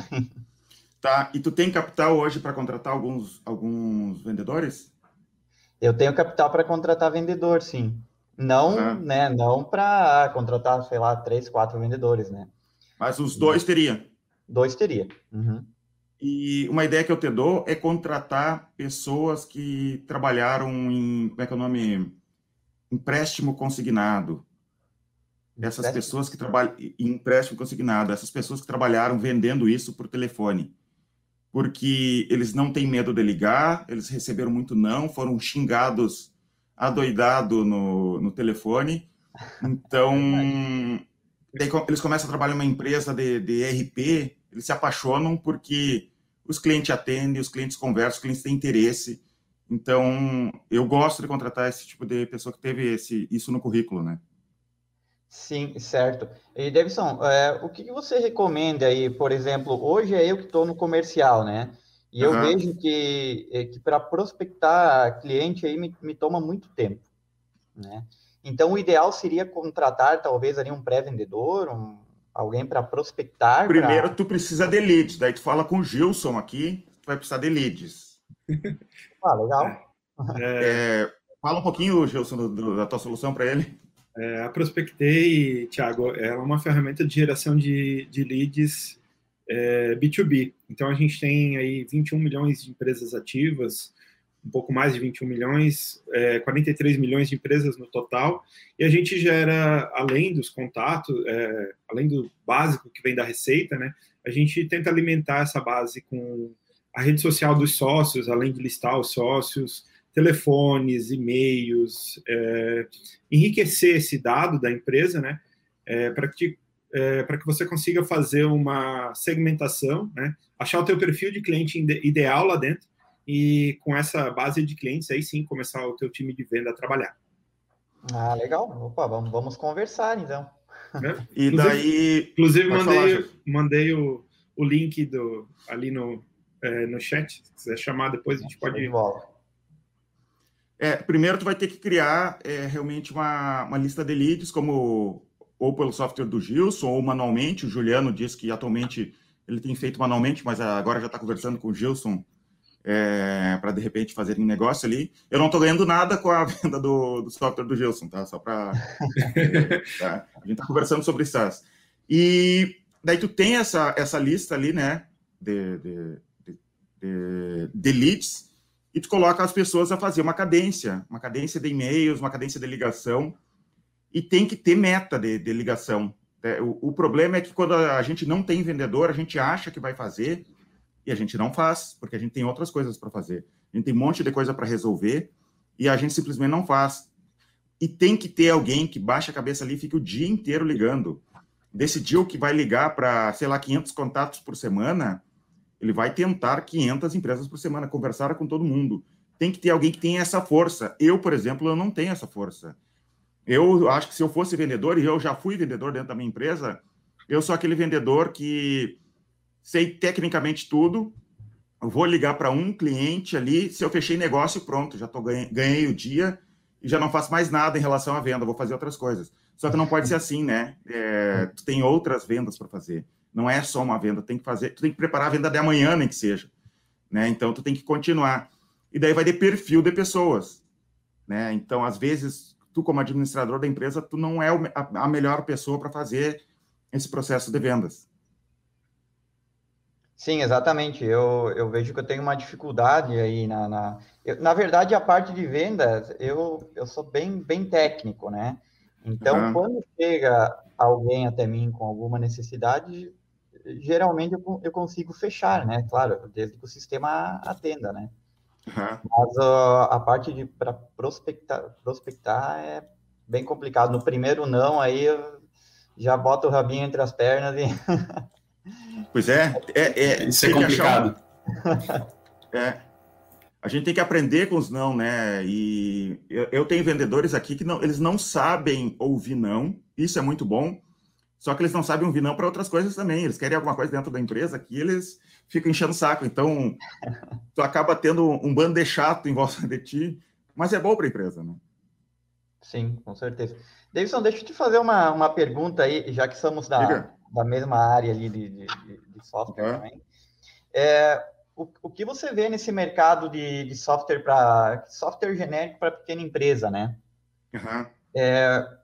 A: Tá, e tu tem capital hoje para contratar alguns, alguns vendedores?
D: Eu tenho capital para contratar vendedor, sim. Não, uhum. né, não para contratar, sei lá, três, quatro vendedores, né?
A: Mas os dois teria?
D: Dois teria. Uhum.
A: E uma ideia que eu te dou é contratar pessoas que trabalharam em, como é que é o nome? Empréstimo consignado. Essas empréstimo? pessoas que trabalham em empréstimo consignado, essas pessoas que trabalharam vendendo isso por telefone. Porque eles não têm medo de ligar, eles receberam muito não, foram xingados adoidado no, no telefone. Então, eles começam a trabalhar em uma empresa de, de RP, eles se apaixonam porque os clientes atendem, os clientes conversam, os clientes têm interesse. Então, eu gosto de contratar esse tipo de pessoa que teve esse, isso no currículo, né?
D: Sim, certo. E, Davidson, é, o que, que você recomenda aí, por exemplo, hoje é eu que estou no comercial, né? E uhum. eu vejo que, é, que para prospectar cliente aí me, me toma muito tempo, né? Então, o ideal seria contratar talvez ali um pré-vendedor, um, alguém para prospectar.
A: Primeiro, pra... tu precisa de leads, daí tu fala com o Gilson aqui, tu vai precisar de leads.
D: Ah, legal.
A: É, é fala um pouquinho, Gilson, do, do, da tua solução para ele.
C: É, a Prospectei, Thiago, é uma ferramenta de geração de, de leads é, B2B. Então, a gente tem aí 21 milhões de empresas ativas, um pouco mais de 21 milhões, é, 43 milhões de empresas no total, e a gente gera, além dos contatos, é, além do básico que vem da receita, né, a gente tenta alimentar essa base com a rede social dos sócios, além de listar os sócios, telefones, e-mails, é, enriquecer esse dado da empresa, né, é, para que é, para que você consiga fazer uma segmentação, né, achar o teu perfil de cliente ideal lá dentro e com essa base de clientes aí sim começar o teu time de venda a trabalhar.
D: Ah, legal. Opa, vamos, vamos conversar então.
A: É. E daí.
C: Inclusive, mandei, falar, mandei o, o link do, ali no, é, no chat. Se quiser chamar depois, a gente pode.
A: É, primeiro, tu vai ter que criar é, realmente uma, uma lista de leads, como ou pelo software do Gilson, ou manualmente. O Juliano disse que atualmente ele tem feito manualmente, mas agora já está conversando com o Gilson é, para de repente fazer um negócio ali. Eu não estou ganhando nada com a venda do, do software do Gilson, tá? Só para. tá? A gente está conversando sobre isso. E daí tu tem essa, essa lista ali, né? De, de, de, de leads, e tu coloca as pessoas a fazer uma cadência, uma cadência de e-mails, uma cadência de ligação, e tem que ter meta de, de ligação. É, o, o problema é que quando a gente não tem vendedor, a gente acha que vai fazer, e a gente não faz, porque a gente tem outras coisas para fazer. A gente tem um monte de coisa para resolver e a gente simplesmente não faz. E tem que ter alguém que baixa a cabeça ali e fique o dia inteiro ligando. Decidiu que vai ligar para, sei lá, 500 contatos por semana, ele vai tentar 500 empresas por semana, conversar com todo mundo. Tem que ter alguém que tenha essa força. Eu, por exemplo, eu não tenho essa força. Eu acho que se eu fosse vendedor, e eu já fui vendedor dentro da minha empresa, eu sou aquele vendedor que sei tecnicamente tudo, eu vou ligar para um cliente ali, se eu fechei negócio, pronto, já tô, ganhei, ganhei o dia e já não faço mais nada em relação à venda, vou fazer outras coisas. Só que não pode ser assim, né? É, tu tem outras vendas para fazer. Não é só uma venda, tem que fazer, tu tem que preparar a venda de amanhã, nem que seja. Né? Então, tu tem que continuar. E daí vai ter perfil de pessoas. Né? Então, às vezes, tu como administrador da empresa, tu não é a melhor pessoa para fazer esse processo de vendas.
D: Sim, exatamente. Eu, eu vejo que eu tenho uma dificuldade aí na. Na, eu, na verdade, a parte de vendas, eu, eu sou bem, bem técnico, né? Então, uhum. quando chega alguém até mim com alguma necessidade, geralmente eu, eu consigo fechar, né? Claro, desde que o sistema atenda, né? Uhum. Mas uh, a parte de para prospectar, prospectar é bem complicado. No primeiro não, aí eu já boto o rabinho entre as pernas e.
A: pois é, é, é
B: isso é complicado.
A: é. A gente tem que aprender com os não, né? E eu, eu tenho vendedores aqui que não, eles não sabem ouvir não. Isso é muito bom. Só que eles não sabem ouvir não para outras coisas também. Eles querem alguma coisa dentro da empresa que eles ficam enchendo o saco. Então, tu acaba tendo um bando de chato em volta de ti, mas é bom para a empresa, né?
D: Sim, com certeza. Davidson, deixa eu te fazer uma, uma pergunta aí, já que somos da, da mesma área ali de, de, de software uhum. também. É, o, o que você vê nesse mercado de, de software para software genérico para pequena empresa, né? Uhum. É,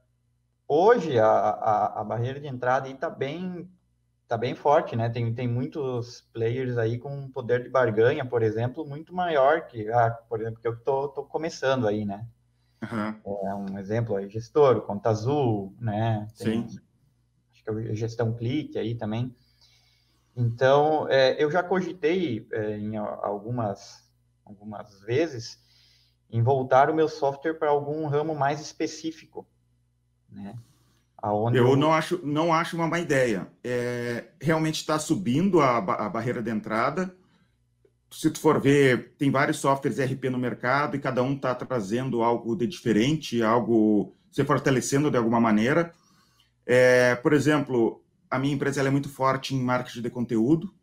D: hoje a, a, a, barreira de entrada está bem tá bem forte, né? Tem, tem muitos players aí com poder de barganha, por exemplo, muito maior que, ah, por exemplo, que eu tô, tô começando aí, né? Uhum. É um exemplo aí, gestor, conta azul, né? Tem, Sim. Acho que é gestão clique aí também. Então, é, eu já cogitei é, em algumas, algumas vezes em voltar o meu software para algum ramo mais específico, né?
A: Aonde eu, eu não acho, não acho uma má ideia. É, realmente está subindo a, a barreira de entrada. Se tu for ver, tem vários softwares RP no mercado e cada um está trazendo algo de diferente, algo se fortalecendo de alguma maneira. É, por exemplo, a minha empresa é muito forte em marketing de conteúdo,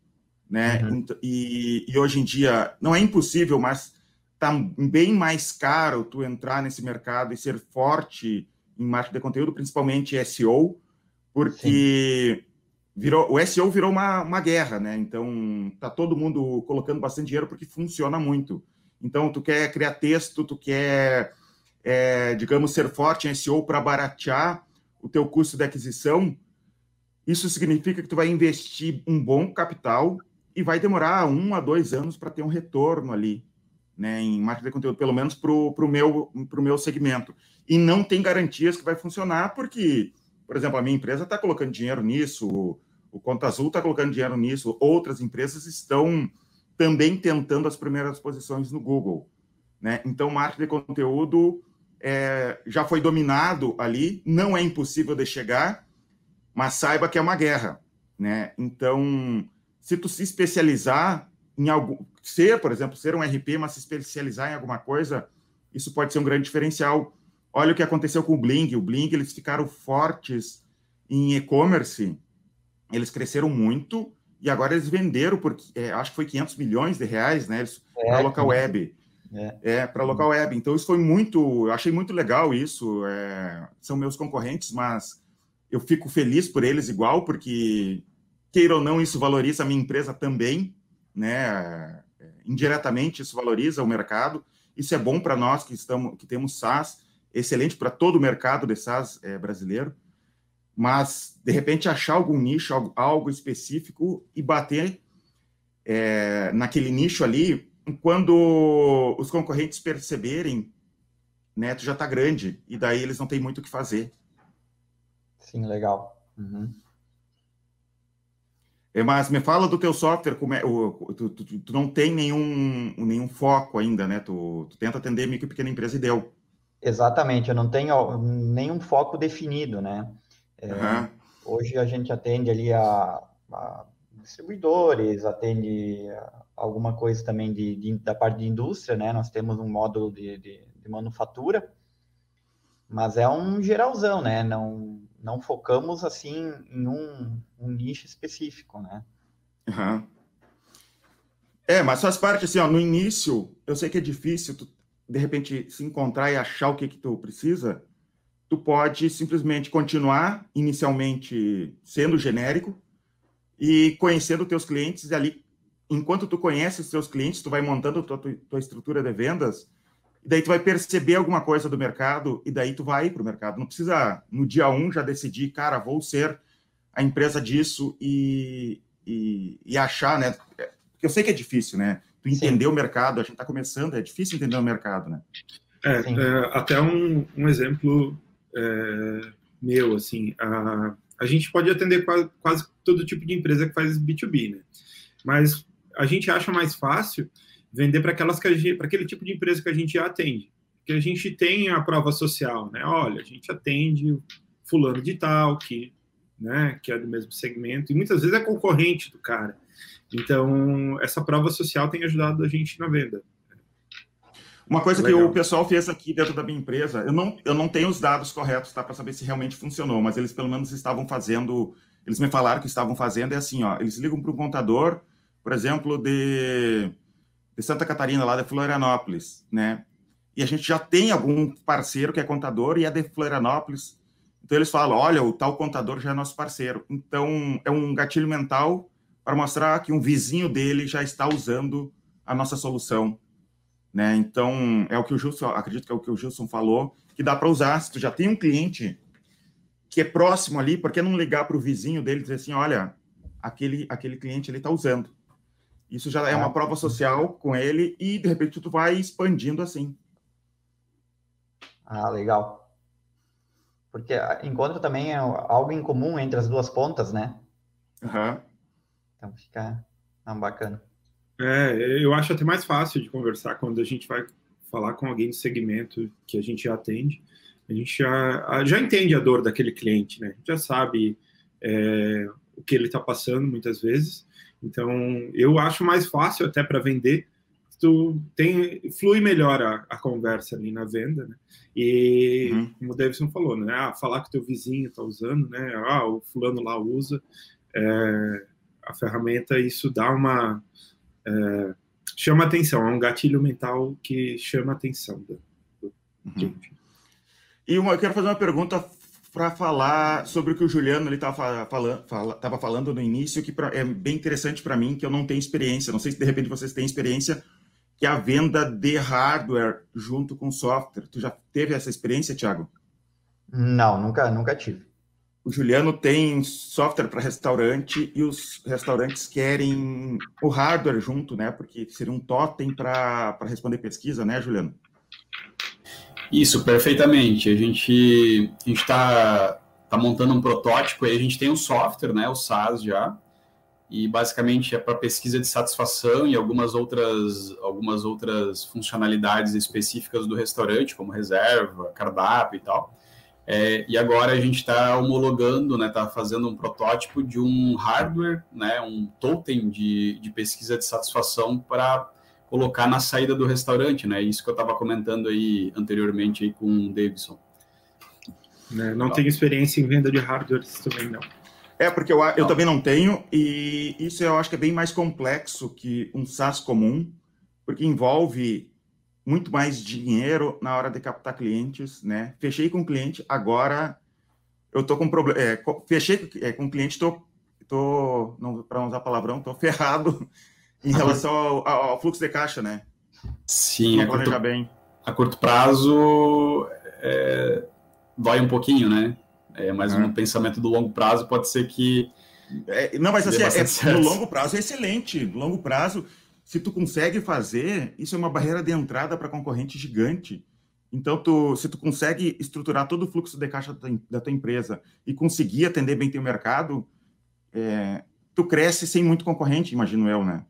A: né? Uhum. E, e, hoje em dia não é impossível, mas está bem mais caro tu entrar nesse mercado e ser forte em marketing de conteúdo, principalmente SEO, porque virou, o SEO virou uma, uma guerra, né? Então tá todo mundo colocando bastante dinheiro porque funciona muito. Então tu quer criar texto, tu quer, é, digamos, ser forte em SEO para baratear o teu custo de aquisição isso significa que tu vai investir um bom capital e vai demorar um a dois anos para ter um retorno ali, né, em marketing de conteúdo, pelo menos para o meu, meu segmento. E não tem garantias que vai funcionar, porque, por exemplo, a minha empresa está colocando dinheiro nisso, o, o Conta Azul está colocando dinheiro nisso, outras empresas estão também tentando as primeiras posições no Google. Né? Então, marketing de conteúdo é, já foi dominado ali, não é impossível de chegar, mas saiba que é uma guerra, né? Então, se tu se especializar em algo, ser, por exemplo, ser um RP, mas se especializar em alguma coisa, isso pode ser um grande diferencial. Olha o que aconteceu com o Bling. O Bling, eles ficaram fortes em e-commerce, eles cresceram muito e agora eles venderam por, é, acho que foi 500 milhões de reais, né? É, para local web. É, é para local web. Então, isso foi muito, eu achei muito legal isso. É, são meus concorrentes, mas eu fico feliz por eles igual, porque, queira ou não, isso valoriza a minha empresa também, né? Indiretamente, isso valoriza o mercado. Isso é bom para nós que estamos, que temos SaaS, excelente para todo o mercado de SaaS é, brasileiro. Mas, de repente, achar algum nicho, algo, algo específico e bater é, naquele nicho ali, quando os concorrentes perceberem, né, tu já está grande, e daí eles não têm muito o que fazer.
D: Sim, legal. Uhum.
A: É, mas me fala do teu software, como é, o, tu, tu, tu, não tem nenhum, nenhum foco ainda, né? Tu, tu tenta atender micro e pequena empresa e deu.
D: Exatamente, eu não tenho nenhum foco definido, né? É, uhum. Hoje a gente atende ali a, a distribuidores, atende alguma coisa também de, de, da parte de indústria, né? Nós temos um módulo de, de, de manufatura, mas é um geralzão, né? Não, não focamos assim em um, um nicho específico, né?
A: Uhum. É, mas faz parte assim, ó, no início, eu sei que é difícil tu, de repente se encontrar e achar o que que tu precisa, tu pode simplesmente continuar inicialmente sendo genérico e conhecendo teus clientes e ali enquanto tu conhece os teus clientes, tu vai montando tua, tua estrutura de vendas, e daí tu vai perceber alguma coisa do mercado, e daí tu vai para o mercado. Não precisa, no dia um, já decidir, cara, vou ser a empresa disso e, e, e achar, né? Porque eu sei que é difícil, né? Tu entender Sim. o mercado, a gente está começando, é difícil entender o mercado, né?
C: É, é até um, um exemplo é, meu, assim, a, a gente pode atender quase, quase todo tipo de empresa que faz B2B, né? Mas a gente acha mais fácil vender para aquelas que para aquele tipo de empresa que a gente já atende. Que a gente tem a prova social, né? Olha, a gente atende fulano de tal, que, né, que é do mesmo segmento, e muitas vezes é concorrente do cara. Então, essa prova social tem ajudado a gente na venda.
A: Uma coisa Legal. que o pessoal fez aqui dentro da minha empresa, eu não, eu não tenho os dados corretos tá, para saber se realmente funcionou, mas eles pelo menos estavam fazendo, eles me falaram que estavam fazendo, é assim, ó, eles ligam para um contador, por exemplo, de de Santa Catarina, lá de Florianópolis, né? E a gente já tem algum parceiro que é contador e é de Florianópolis. Então eles falam: olha, o tal contador já é nosso parceiro. Então é um gatilho mental para mostrar que um vizinho dele já está usando a nossa solução. Né? Então é o que o Gilson, acredito que é o que o Gilson falou, que dá para usar. Se tu já tem um cliente que é próximo ali, por que não ligar para o vizinho dele e dizer assim: olha, aquele, aquele cliente ele está usando. Isso já é uma ah. prova social com ele e, de repente, tu vai expandindo assim.
D: Ah, legal. Porque encontra também algo em comum entre as duas pontas, né?
A: Uhum.
D: Então fica não, bacana.
C: É, eu acho até mais fácil de conversar quando a gente vai falar com alguém do segmento que a gente já atende. A gente já, já entende a dor daquele cliente, né? A gente já sabe é, o que ele está passando muitas vezes então, eu acho mais fácil até para vender, tu tem flui melhor a, a, conversa ali na venda, né? E uhum. como o Davidson falou, né? Ah, falar que teu vizinho está usando, né? Ah, o fulano lá usa é, a ferramenta, isso dá uma é, chama atenção, é um gatilho mental que chama atenção do,
A: uhum. E uma, eu quero fazer uma pergunta para falar sobre o que o Juliano ele estava falando, fala, falando no início, que pra, é bem interessante para mim, que eu não tenho experiência. Não sei se de repente vocês têm experiência, que é a venda de hardware junto com software. Tu já teve essa experiência, Thiago?
D: Não, nunca, nunca tive.
A: O Juliano tem software para restaurante e os restaurantes querem o hardware junto, né? Porque seria um totem para responder pesquisa, né, Juliano?
B: Isso, perfeitamente. A gente está tá montando um protótipo e a gente tem um software, né, o SaaS já, e basicamente é para pesquisa de satisfação e algumas outras, algumas outras funcionalidades específicas do restaurante, como reserva, cardápio e tal. É, e agora a gente está homologando, né, está fazendo um protótipo de um hardware, né, um totem de, de pesquisa de satisfação para colocar na saída do restaurante, né? Isso que eu estava comentando aí anteriormente aí com o Davidson.
C: É, não tenho experiência em venda de hardware também, não.
A: É, porque eu, eu também não tenho, e isso eu acho que é bem mais complexo que um SaaS comum, porque envolve muito mais dinheiro na hora de captar clientes, né? Fechei com o cliente, agora eu tô com problema. É, fechei é, com o cliente, tô, tô para usar palavrão, tô ferrado em relação ao, ao, fluxo de caixa, né?
B: Sim, a curto, bem. a curto prazo é, dói um pouquinho, né? É, mas é. no pensamento do longo prazo pode ser que.
A: É, não, mas assim, é, é no longo prazo é excelente. No longo prazo, se tu consegue fazer, isso é uma barreira de entrada para concorrente gigante. Então, tu, se tu consegue estruturar todo o fluxo de caixa da, da tua empresa e conseguir atender bem teu mercado, é, tu cresce sem muito concorrente, imagino eu, né?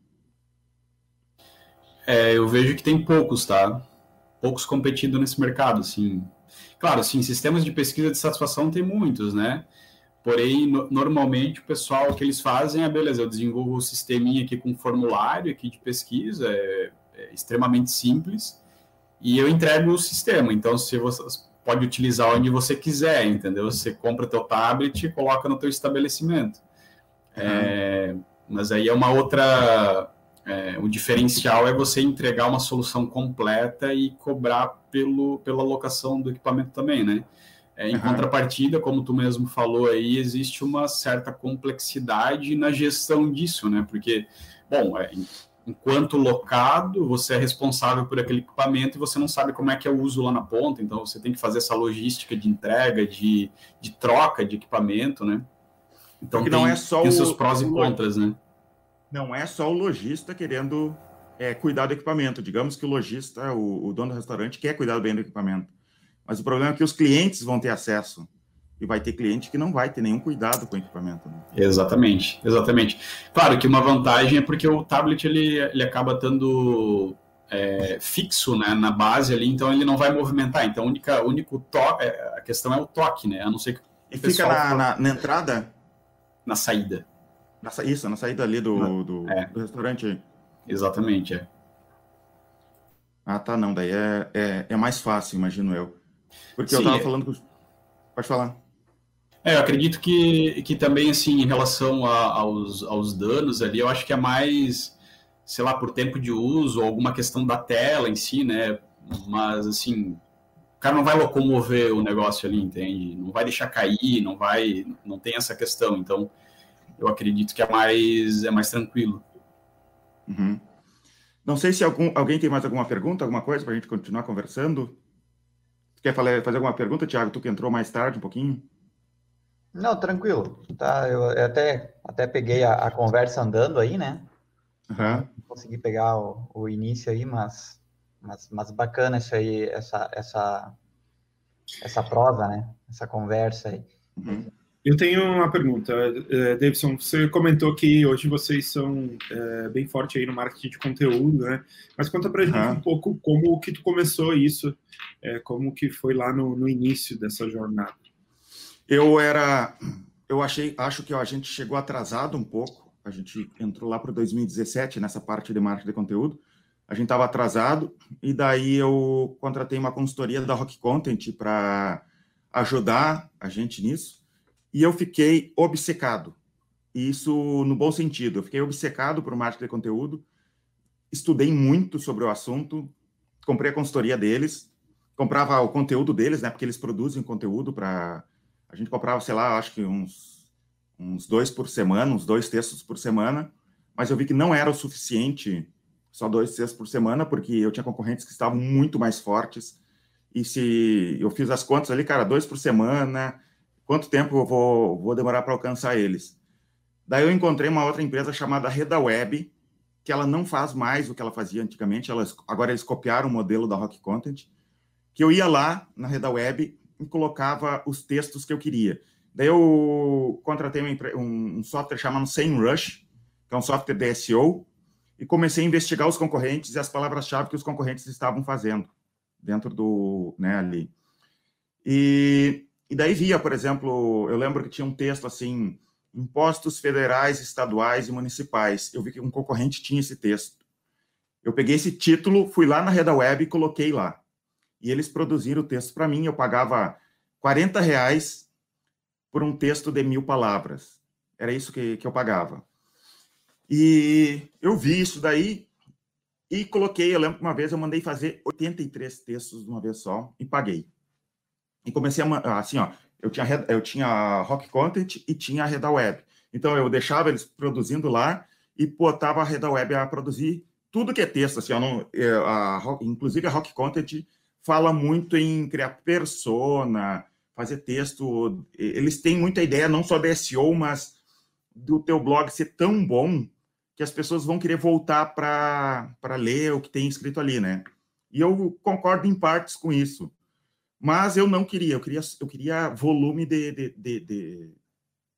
B: É, eu vejo que tem poucos, tá? Poucos competindo nesse mercado, assim. Claro, sim, sistemas de pesquisa de satisfação tem muitos, né? Porém, no, normalmente o pessoal o que eles fazem é, beleza, eu desenvolvo o um sisteminha aqui com formulário aqui de pesquisa, é, é, extremamente simples, e eu entrego o sistema. Então, se você pode utilizar onde você quiser, entendeu? Você compra teu tablet e coloca no teu estabelecimento. Uhum. É, mas aí é uma outra é, o diferencial é você entregar uma solução completa e cobrar pelo, pela locação do equipamento também, né? É, em uhum. contrapartida, como tu mesmo falou aí, existe uma certa complexidade na gestão disso, né? Porque, bom, é, enquanto locado, você é responsável por aquele equipamento e você não sabe como é que é o uso lá na ponta, então você tem que fazer essa logística de entrega, de, de troca de equipamento, né? Então tem, não é só tem o, seus prós e contras, né?
A: Não é só o lojista querendo é, cuidar do equipamento. Digamos que o lojista, o, o dono do restaurante, quer cuidar bem do equipamento. Mas o problema é que os clientes vão ter acesso e vai ter cliente que não vai ter nenhum cuidado com o equipamento. Né?
B: Exatamente, exatamente. Claro que uma vantagem é porque o tablet ele, ele acaba estando é, fixo né, na base ali, então ele não vai movimentar. Então, a única, único toque, é, a questão é o toque, né? A não ser que
A: e fica na, na, na, entrada?
B: Na saída.
A: Na, isso, na saída ali do, do, é. do restaurante.
B: Exatamente, é.
A: Ah, tá, não, daí é, é, é mais fácil, imagino eu. Porque Sim, eu tava é. falando com... Pode falar.
B: É, eu acredito que, que também, assim, em relação a, aos, aos danos ali, eu acho que é mais, sei lá, por tempo de uso, ou alguma questão da tela em si, né? Mas, assim, o cara não vai locomover o negócio ali, entende? Não vai deixar cair, não vai, não tem essa questão. Então, eu acredito que é mais, é mais tranquilo.
A: Uhum. Não sei se algum, alguém tem mais alguma pergunta, alguma coisa para a gente continuar conversando. Quer falar, fazer alguma pergunta, Tiago? Tu que entrou mais tarde um pouquinho?
D: Não, tranquilo. Tá, eu até, até peguei a, a conversa andando aí, né? Uhum. Consegui pegar o, o, início aí, mas, mas, mas bacana isso aí, essa, essa, essa prosa, né? Essa conversa aí.
C: Uhum. Eu tenho uma pergunta, uh, Davidson. Você comentou que hoje vocês são uh, bem forte aí no marketing de conteúdo, né? Mas conta pra gente uhum. um pouco como que tu começou isso, uh, como que foi lá no, no início dessa jornada.
A: Eu era, eu achei, acho que a gente chegou atrasado um pouco. A gente entrou lá para 2017 nessa parte de marketing de conteúdo. A gente estava atrasado e daí eu contratei uma consultoria da Rock Content para ajudar a gente nisso. E eu fiquei obcecado. Isso no bom sentido. Eu fiquei obcecado por marketing de conteúdo. Estudei muito sobre o assunto. Comprei a consultoria deles. Comprava o conteúdo deles, né? Porque eles produzem conteúdo para a gente comprava, sei lá, acho que uns, uns dois por semana, uns dois textos por semana, mas eu vi que não era o suficiente só dois textos por semana, porque eu tinha concorrentes que estavam muito mais fortes. E se eu fiz as contas ali, cara, dois por semana, quanto tempo eu vou, vou demorar para alcançar eles? Daí eu encontrei uma outra empresa chamada Reda Web, que ela não faz mais o que ela fazia antigamente, elas, agora eles copiaram o modelo da Rock Content, que eu ia lá na Reda Web, e colocava os textos que eu queria. Daí eu contratei um, um software chamado SEMrush, que é um software de SEO, e comecei a investigar os concorrentes e as palavras-chave que os concorrentes estavam fazendo dentro do, né, ali. E, e daí via, por exemplo, eu lembro que tinha um texto assim, impostos federais, estaduais e municipais. Eu vi que um concorrente tinha esse texto. Eu peguei esse título, fui lá na Reda Web e coloquei lá e eles produziram o texto para mim. Eu pagava 40 reais por um texto de mil palavras. Era isso que, que eu pagava. E eu vi isso daí e coloquei. Eu lembro que uma vez eu mandei fazer 83 textos de uma vez só e paguei. E comecei a. Assim, ó, eu tinha, eu tinha Rock Content e tinha a Reda Web. Então eu deixava eles produzindo lá e botava a Reda Web a produzir tudo que é texto. Assim, ó, não, é, a, inclusive a Rock Content fala muito em criar persona, fazer texto. Eles têm muita ideia não só da SEO, mas do teu blog ser tão bom que as pessoas vão querer voltar para ler o que tem escrito ali, né? E eu concordo em partes com isso. Mas eu não queria, eu queria, eu queria volume de, de, de, de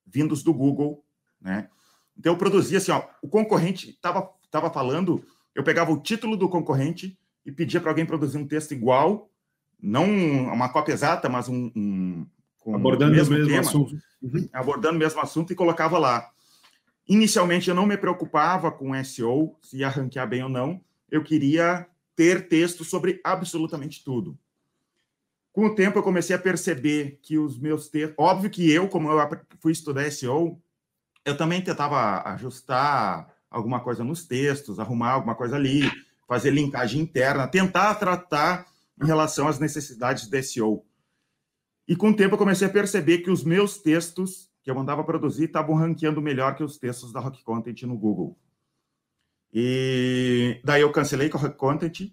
A: vindos do Google, né? Então eu produzia assim, ó, o concorrente estava tava falando, eu pegava o título do concorrente, e pedia para alguém produzir um texto igual, não uma cópia exata, mas um, um
C: abordando o mesmo, mesmo tema, assunto,
A: uhum. abordando o mesmo assunto e colocava lá. Inicialmente eu não me preocupava com SEO, se ia ranquear bem ou não. Eu queria ter texto sobre absolutamente tudo. Com o tempo eu comecei a perceber que os meus textos, óbvio que eu, como eu fui estudar SEO, eu também tentava ajustar alguma coisa nos textos, arrumar alguma coisa ali, fazer linkagem interna, tentar tratar em relação às necessidades do SEO. E com o tempo eu comecei a perceber que os meus textos que eu mandava produzir estavam ranqueando melhor que os textos da Rock Content no Google. E daí eu cancelei com a Content,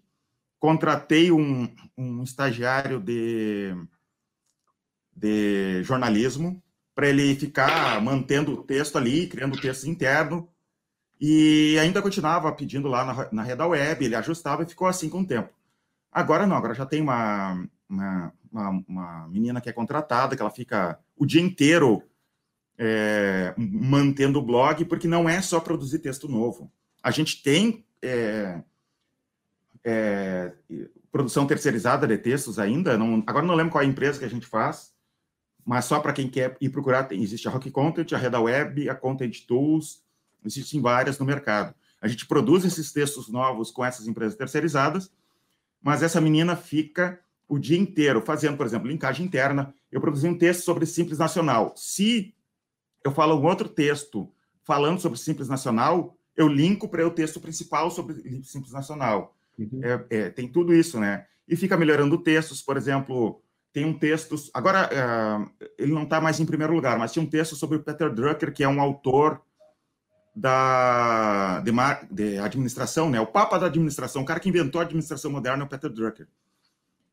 A: contratei um, um estagiário de, de jornalismo para ele ficar mantendo o texto ali, criando o texto interno, e ainda continuava pedindo lá na, na web, ele ajustava e ficou assim com o tempo. Agora não, agora já tem uma, uma, uma, uma menina que é contratada, que ela fica o dia inteiro é, mantendo o blog, porque não é só produzir texto novo. A gente tem é, é, produção terceirizada de textos ainda, não, agora não lembro qual é a empresa que a gente faz, mas só para quem quer ir procurar, tem, existe a Rock Content, a Reda Web, a Content Tools, existem várias no mercado. A gente produz esses textos novos com essas empresas terceirizadas, mas essa menina fica o dia inteiro fazendo, por exemplo, linkagem interna. Eu produzi um texto sobre Simples Nacional. Se eu falo um outro texto falando sobre Simples Nacional, eu linko para o texto principal sobre Simples Nacional. Uhum. É, é, tem tudo isso, né? E fica melhorando textos, por exemplo, tem um texto. Agora, uh, ele não está mais em primeiro lugar, mas tinha um texto sobre o Peter Drucker, que é um autor da de, de, administração, né? O papa da administração, o cara que inventou a administração moderna é o Peter Drucker.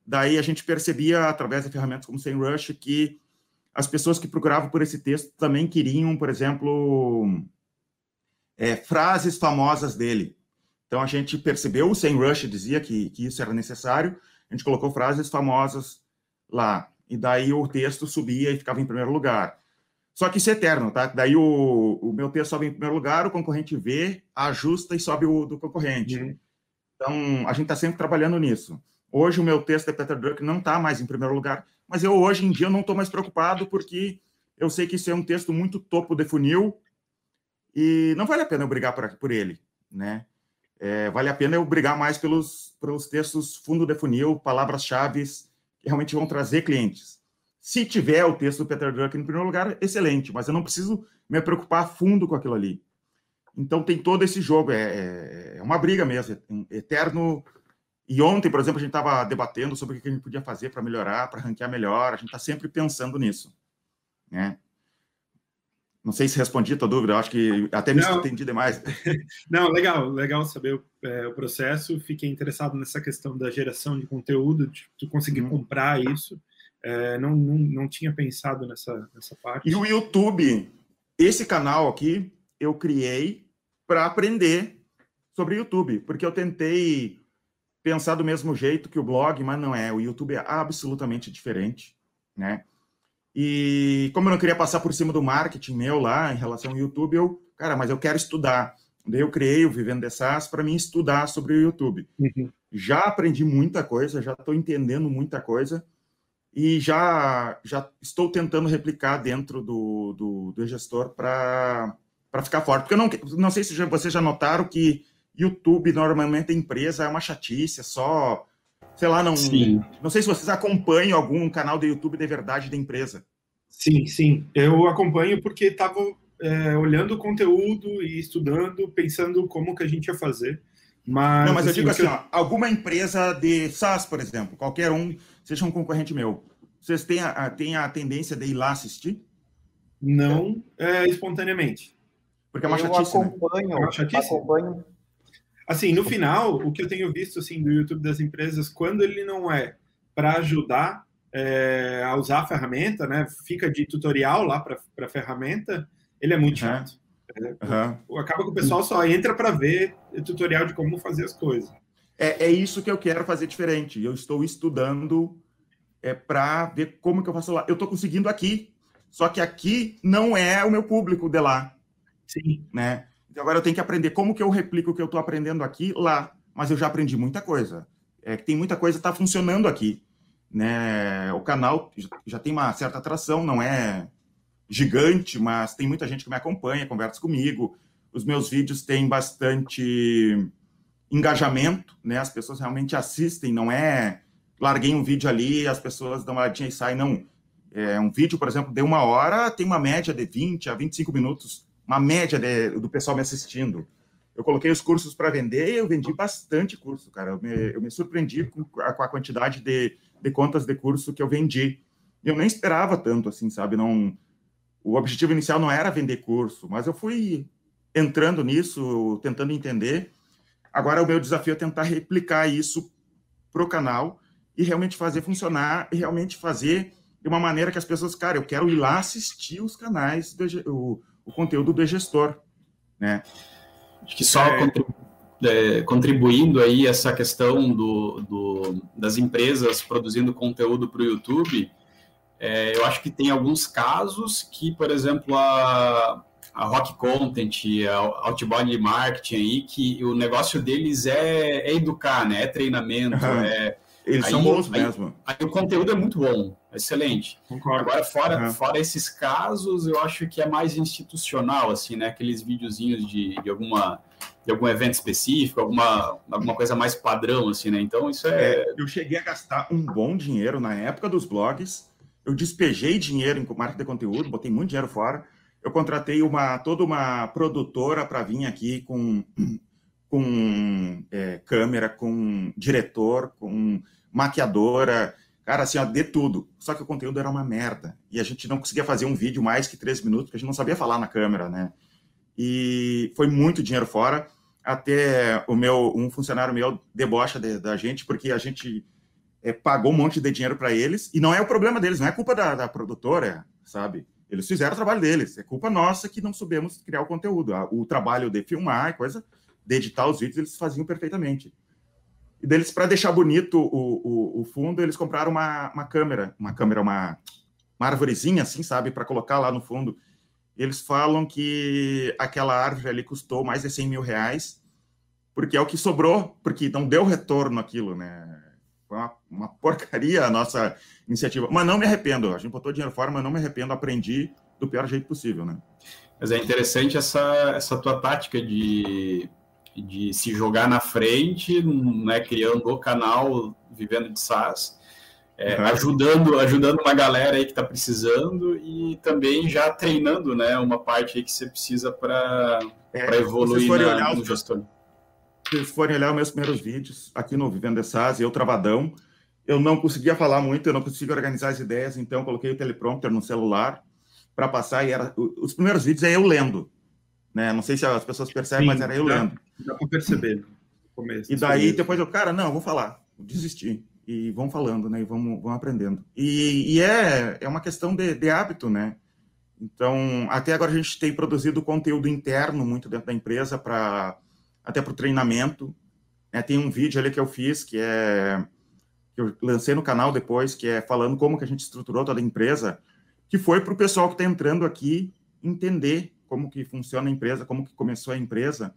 A: Daí a gente percebia, através de ferramentas como SEMrush, que as pessoas que procuravam por esse texto também queriam, por exemplo, é, frases famosas dele. Então a gente percebeu, o SEMrush dizia que, que isso era necessário, a gente colocou frases famosas lá, e daí o texto subia e ficava em primeiro lugar. Só que isso é eterno, tá? Daí o, o meu texto sobe em primeiro lugar, o concorrente vê, ajusta e sobe o do concorrente. Uhum. Então, a gente está sempre trabalhando nisso. Hoje, o meu texto de Peter Drucker não está mais em primeiro lugar, mas eu, hoje em dia, não estou mais preocupado, porque eu sei que isso é um texto muito topo de funil e não vale a pena eu brigar por, por ele, né? É, vale a pena eu brigar mais pelos, pelos textos fundo de funil, palavras-chave que realmente vão trazer clientes. Se tiver o texto do Peter Drucker em primeiro lugar, excelente, mas eu não preciso me preocupar a fundo com aquilo ali. Então tem todo esse jogo, é, é, é uma briga mesmo, é eterno. E ontem, por exemplo, a gente estava debatendo sobre o que a gente podia fazer para melhorar, para ranquear melhor. A gente está sempre pensando nisso. Né? Não sei se respondi a tua dúvida, acho que até me entendi demais.
C: Não, legal, legal saber é, o processo. Fiquei interessado nessa questão da geração de conteúdo, de tu conseguir uhum. comprar isso. É, não, não, não tinha pensado nessa, nessa parte.
A: E o YouTube, esse canal aqui, eu criei para aprender sobre YouTube, porque eu tentei pensar do mesmo jeito que o blog, mas não é. O YouTube é absolutamente diferente, né? E como eu não queria passar por cima do marketing meu lá em relação ao YouTube, eu, cara, mas eu quero estudar. Daí eu criei o Vivendo de SaaS para mim estudar sobre o YouTube. Uhum. Já aprendi muita coisa, já estou entendendo muita coisa e já, já estou tentando replicar dentro do, do, do gestor para ficar forte. Porque eu não, não sei se já, vocês já notaram que YouTube, normalmente, a empresa é uma chatice, é só, sei lá, não, sim. não sei se vocês acompanham algum canal do YouTube de verdade da empresa.
C: Sim, sim. Eu acompanho porque estava é, olhando o conteúdo e estudando, pensando como que a gente ia fazer. Mas,
A: não, mas eu assim, digo assim, ó, alguma empresa de SaaS, por exemplo, qualquer um, seja um concorrente meu, vocês têm a, têm a tendência de ir lá assistir?
C: Não é, espontaneamente.
D: Porque é uma eu chatice, né? acompanho, né? é uma chatice. acompanho.
C: Assim, no final, o que eu tenho visto assim do YouTube das empresas, quando ele não é para ajudar é, a usar a ferramenta, né? Fica de tutorial lá para a ferramenta, ele é muito uhum. chato. Uhum. Acaba que o pessoal só entra para ver tutorial de como fazer as coisas.
A: É, é isso que eu quero fazer diferente. Eu estou estudando é, para ver como que eu faço lá. Eu estou conseguindo aqui, só que aqui não é o meu público de lá.
C: Sim.
A: Né? Então agora eu tenho que aprender como que eu replico o que eu estou aprendendo aqui lá. Mas eu já aprendi muita coisa. É que tem muita coisa que está funcionando aqui. Né? O canal já tem uma certa atração, não é gigante, mas tem muita gente que me acompanha, conversa comigo. Os meus vídeos têm bastante engajamento, né? As pessoas realmente assistem, não é larguei um vídeo ali, as pessoas dão uma olhadinha e saem, não. É, um vídeo, por exemplo, de uma hora, tem uma média de 20 a 25 minutos, uma média de, do pessoal me assistindo. Eu coloquei os cursos para vender e eu vendi bastante curso, cara. Eu me, eu me surpreendi com a, com a quantidade de, de contas de curso que eu vendi. Eu nem esperava tanto, assim, sabe? Não, o objetivo inicial não era vender curso, mas eu fui entrando nisso, tentando entender. Agora, o meu desafio é tentar replicar isso para o canal e realmente fazer funcionar e realmente fazer de uma maneira que as pessoas, cara, eu quero ir lá assistir os canais, do, o, o conteúdo do gestor, né?
B: Acho que só é... É, contribuindo aí essa questão do, do, das empresas produzindo conteúdo para o YouTube, é, eu acho que tem alguns casos que, por exemplo, a, a Rock Content, a Outbound Marketing aí, que o negócio deles é, é educar, né? É treinamento, uhum. é...
A: Eles aí, são bons aí, mesmo.
B: Aí, aí, o conteúdo é muito bom, excelente. Concordo. Agora, fora, uhum. fora esses casos, eu acho que é mais institucional, assim, né? Aqueles videozinhos de, de alguma de algum evento específico, alguma, alguma coisa mais padrão, assim, né? Então, isso é... é...
A: Eu cheguei a gastar um bom dinheiro na época dos blogs, eu despejei dinheiro em marketing de conteúdo, botei muito dinheiro fora, eu contratei uma toda uma produtora para vir aqui com, com é, câmera, com diretor, com maquiadora, cara, assim, ó, de tudo. Só que o conteúdo era uma merda. E a gente não conseguia fazer um vídeo mais que três minutos, porque a gente não sabia falar na câmera, né? E foi muito dinheiro fora. Até o meu, um funcionário meu debocha de, da gente, porque a gente é, pagou um monte de dinheiro para eles, e não é o problema deles, não é culpa da, da produtora, sabe? Eles fizeram o trabalho deles. É culpa nossa que não soubemos criar o conteúdo. O trabalho de filmar, coisa, de editar os vídeos, eles faziam perfeitamente. E deles, para deixar bonito o, o, o, fundo, eles compraram uma, uma câmera, uma câmera, uma, uma árvorezinha, assim, sabe, para colocar lá no fundo. Eles falam que aquela árvore ali custou mais de 100 mil reais, porque é o que sobrou, porque não deu retorno aquilo, né? Foi uma, uma, porcaria a nossa iniciativa. Mas não me arrependo. A gente botou dinheiro fora, mas não me arrependo. Aprendi do pior jeito possível, né?
B: Mas é interessante essa, essa tua tática de, de se jogar na frente, né, criando o canal Vivendo de SaaS, é, uhum. ajudando, ajudando uma galera aí que está precisando e também já treinando né, uma parte aí que você precisa para é, evoluir na, no gestor
A: se vocês forem olhar os meus primeiros vídeos aqui no Vivendo SaaS, eu travadão, eu não conseguia falar muito, eu não conseguia organizar as ideias, então coloquei o teleprompter no celular para passar e era os primeiros vídeos é eu lendo, né? Não sei se as pessoas percebem, Sim, mas era eu
C: já,
A: lendo.
C: Dá para perceber.
A: Começo, e daí depois eu, cara, não, vou falar, desisti e vão falando, né? E vão, vão aprendendo. E, e é, é uma questão de, de hábito, né? Então, até agora a gente tem produzido conteúdo interno muito dentro da empresa para até para o treinamento. É, tem um vídeo ali que eu fiz, que é que eu lancei no canal depois, que é falando como que a gente estruturou toda a empresa, que foi para o pessoal que está entrando aqui entender como que funciona a empresa, como que começou a empresa.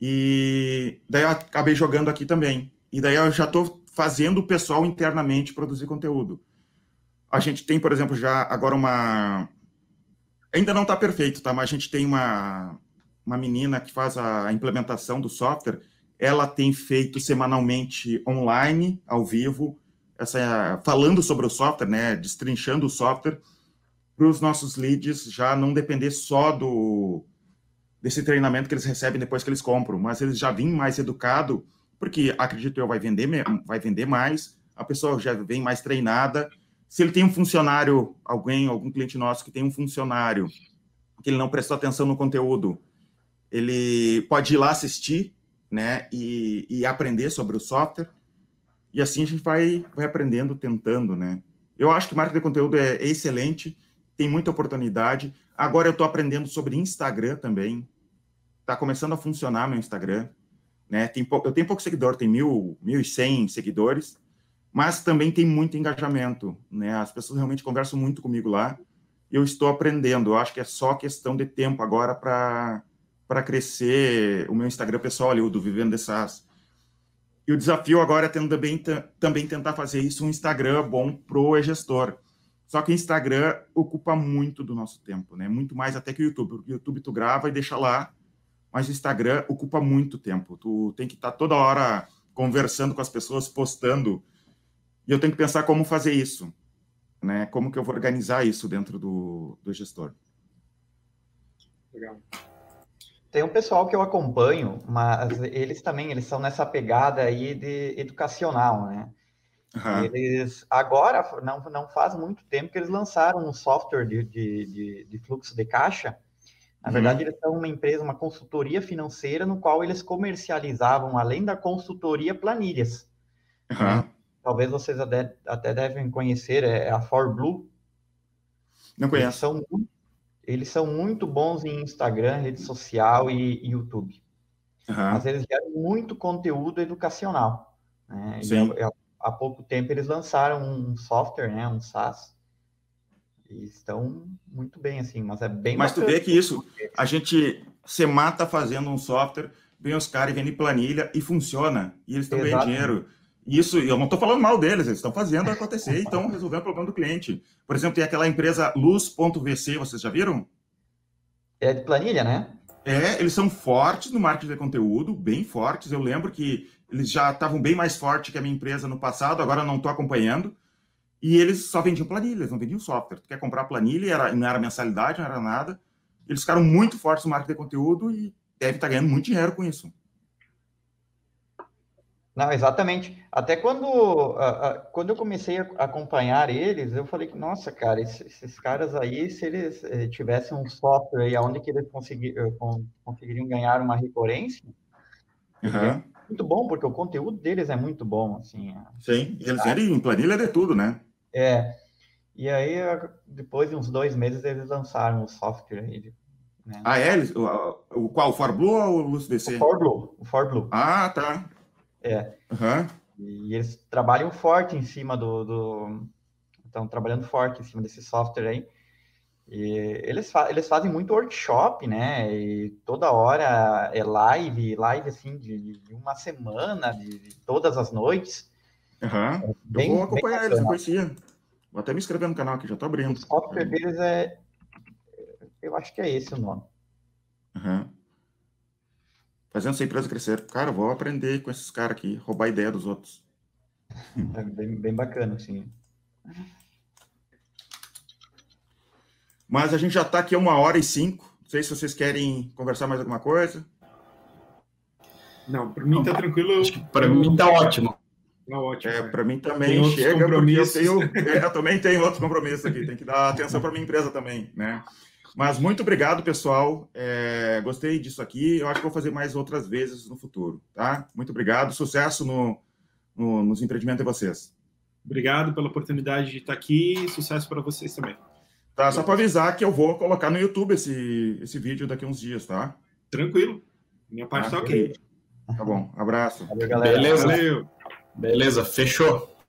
A: E daí eu acabei jogando aqui também. E daí eu já estou fazendo o pessoal internamente produzir conteúdo. A gente tem, por exemplo, já agora uma. Ainda não está perfeito, tá? Mas a gente tem uma, uma menina que faz a implementação do software, ela tem feito semanalmente online, ao vivo, essa, falando sobre o software, né, destrinchando o software, para os nossos leads já não depender só do desse treinamento que eles recebem depois que eles compram, mas eles já vêm mais educado, porque acredito eu vai vender vai vender mais, a pessoa já vem mais treinada. Se ele tem um funcionário, alguém, algum cliente nosso que tem um funcionário que ele não prestou atenção no conteúdo, ele pode ir lá assistir, né, e, e aprender sobre o software, e assim a gente vai, vai aprendendo, tentando, né. Eu acho que marketing de conteúdo é, é excelente, tem muita oportunidade. Agora eu estou aprendendo sobre Instagram também, está começando a funcionar meu Instagram, né, tem eu tenho pouco seguidor, tem mil, mil e cem seguidores, mas também tem muito engajamento, né, as pessoas realmente conversam muito comigo lá, eu estou aprendendo, eu acho que é só questão de tempo agora para para crescer o meu Instagram pessoal ali, o do Vivendo de. E o desafio agora é também, também tentar fazer isso um Instagram bom pro e-gestor. Só que o Instagram ocupa muito do nosso tempo, né? Muito mais até que o YouTube. O YouTube tu grava e deixa lá, mas o Instagram ocupa muito tempo. Tu tem que estar tá toda hora conversando com as pessoas, postando. E eu tenho que pensar como fazer isso, né? Como que eu vou organizar isso dentro do, do gestor.
D: Legal. Tem um pessoal que eu acompanho, mas eles também eles são nessa pegada aí de educacional, né? Uhum. Eles agora não, não faz muito tempo que eles lançaram um software de, de, de, de fluxo de caixa Na uhum. verdade, eles são uma empresa, uma consultoria financeira, no qual eles comercializavam, além da consultoria, planilhas. Uhum. Talvez vocês até devem conhecer, é a ForBlue.
A: Não conheço.
D: Eles são, eles são muito bons em Instagram, rede social e, e YouTube. Mas eles geram muito conteúdo educacional. Né? Sim. E, há pouco tempo eles lançaram um software, né, um SaaS, e estão muito bem assim, mas é bem
A: Mas tu vê que isso, a gente se mata fazendo um software, vem os caras e vendem planilha e funciona, e eles estão ganhando dinheiro. Isso, eu não estou falando mal deles, eles estão fazendo acontecer e estão resolvendo o problema do cliente. Por exemplo, tem aquela empresa Luz.vc, vocês já viram?
D: É de planilha, né?
A: É, eles são fortes no marketing de conteúdo, bem fortes. Eu lembro que eles já estavam bem mais fortes que a minha empresa no passado, agora não estou acompanhando. E eles só vendiam planilha, eles não vendiam software. Tu quer comprar planilha, era, não era mensalidade, não era nada. Eles ficaram muito fortes no marketing de conteúdo e deve estar tá ganhando muito dinheiro com isso.
D: Não, exatamente. Até quando, quando eu comecei a acompanhar eles, eu falei que, nossa, cara, esses, esses caras aí, se eles eh, tivessem um software aí onde que eles conseguir, eh, conseguiriam ganhar uma recorrência, uhum. muito bom, porque o conteúdo deles é muito bom, assim.
A: Sim, e eles vendem em planilha de tudo, né?
D: É. E aí, depois de uns dois meses, eles lançaram o software aí.
A: Né? Ah, é? O, o qual? O ForBlue ou o LucidDC?
D: O ForBlue. O ForBlue.
A: Ah, tá.
D: É. Uhum. E eles trabalham forte em cima do, do... Estão trabalhando forte em cima desse software aí. E eles, fa eles fazem muito workshop, né? E toda hora é live, live assim de, de uma semana, de, de, todas as noites.
A: Uhum. Bem, eu vou acompanhar eles, não conhecia. Vou até me inscrever no canal aqui, já tô abrindo. O
D: software deles é. Eu acho que é esse o nome.
A: Uhum fazendo essa empresa crescer. Cara, vou aprender com esses caras aqui, roubar a ideia dos outros.
D: É bem, bem bacana, sim.
A: Mas a gente já está aqui a uma hora e cinco. Não sei se vocês querem conversar mais alguma coisa.
C: Não, para mim está tranquilo.
B: Para mim está ótimo.
A: Tá ótimo. É, para mim também chega, porque eu, tenho, eu também tenho outros compromissos aqui. Tem que dar atenção para minha empresa também, né? Mas muito obrigado, pessoal. É, gostei disso aqui. Eu acho que vou fazer mais outras vezes no futuro, tá? Muito obrigado. Sucesso no, no, nos empreendimentos de vocês.
C: Obrigado pela oportunidade de estar aqui. Sucesso para vocês também.
A: Tá, só para avisar que eu vou colocar no YouTube esse, esse vídeo daqui a uns dias, tá?
C: Tranquilo. Minha parte está ah, ok.
A: Tá bom. Abraço.
B: Valeu, galera. Beleza. Valeu. Beleza, fechou.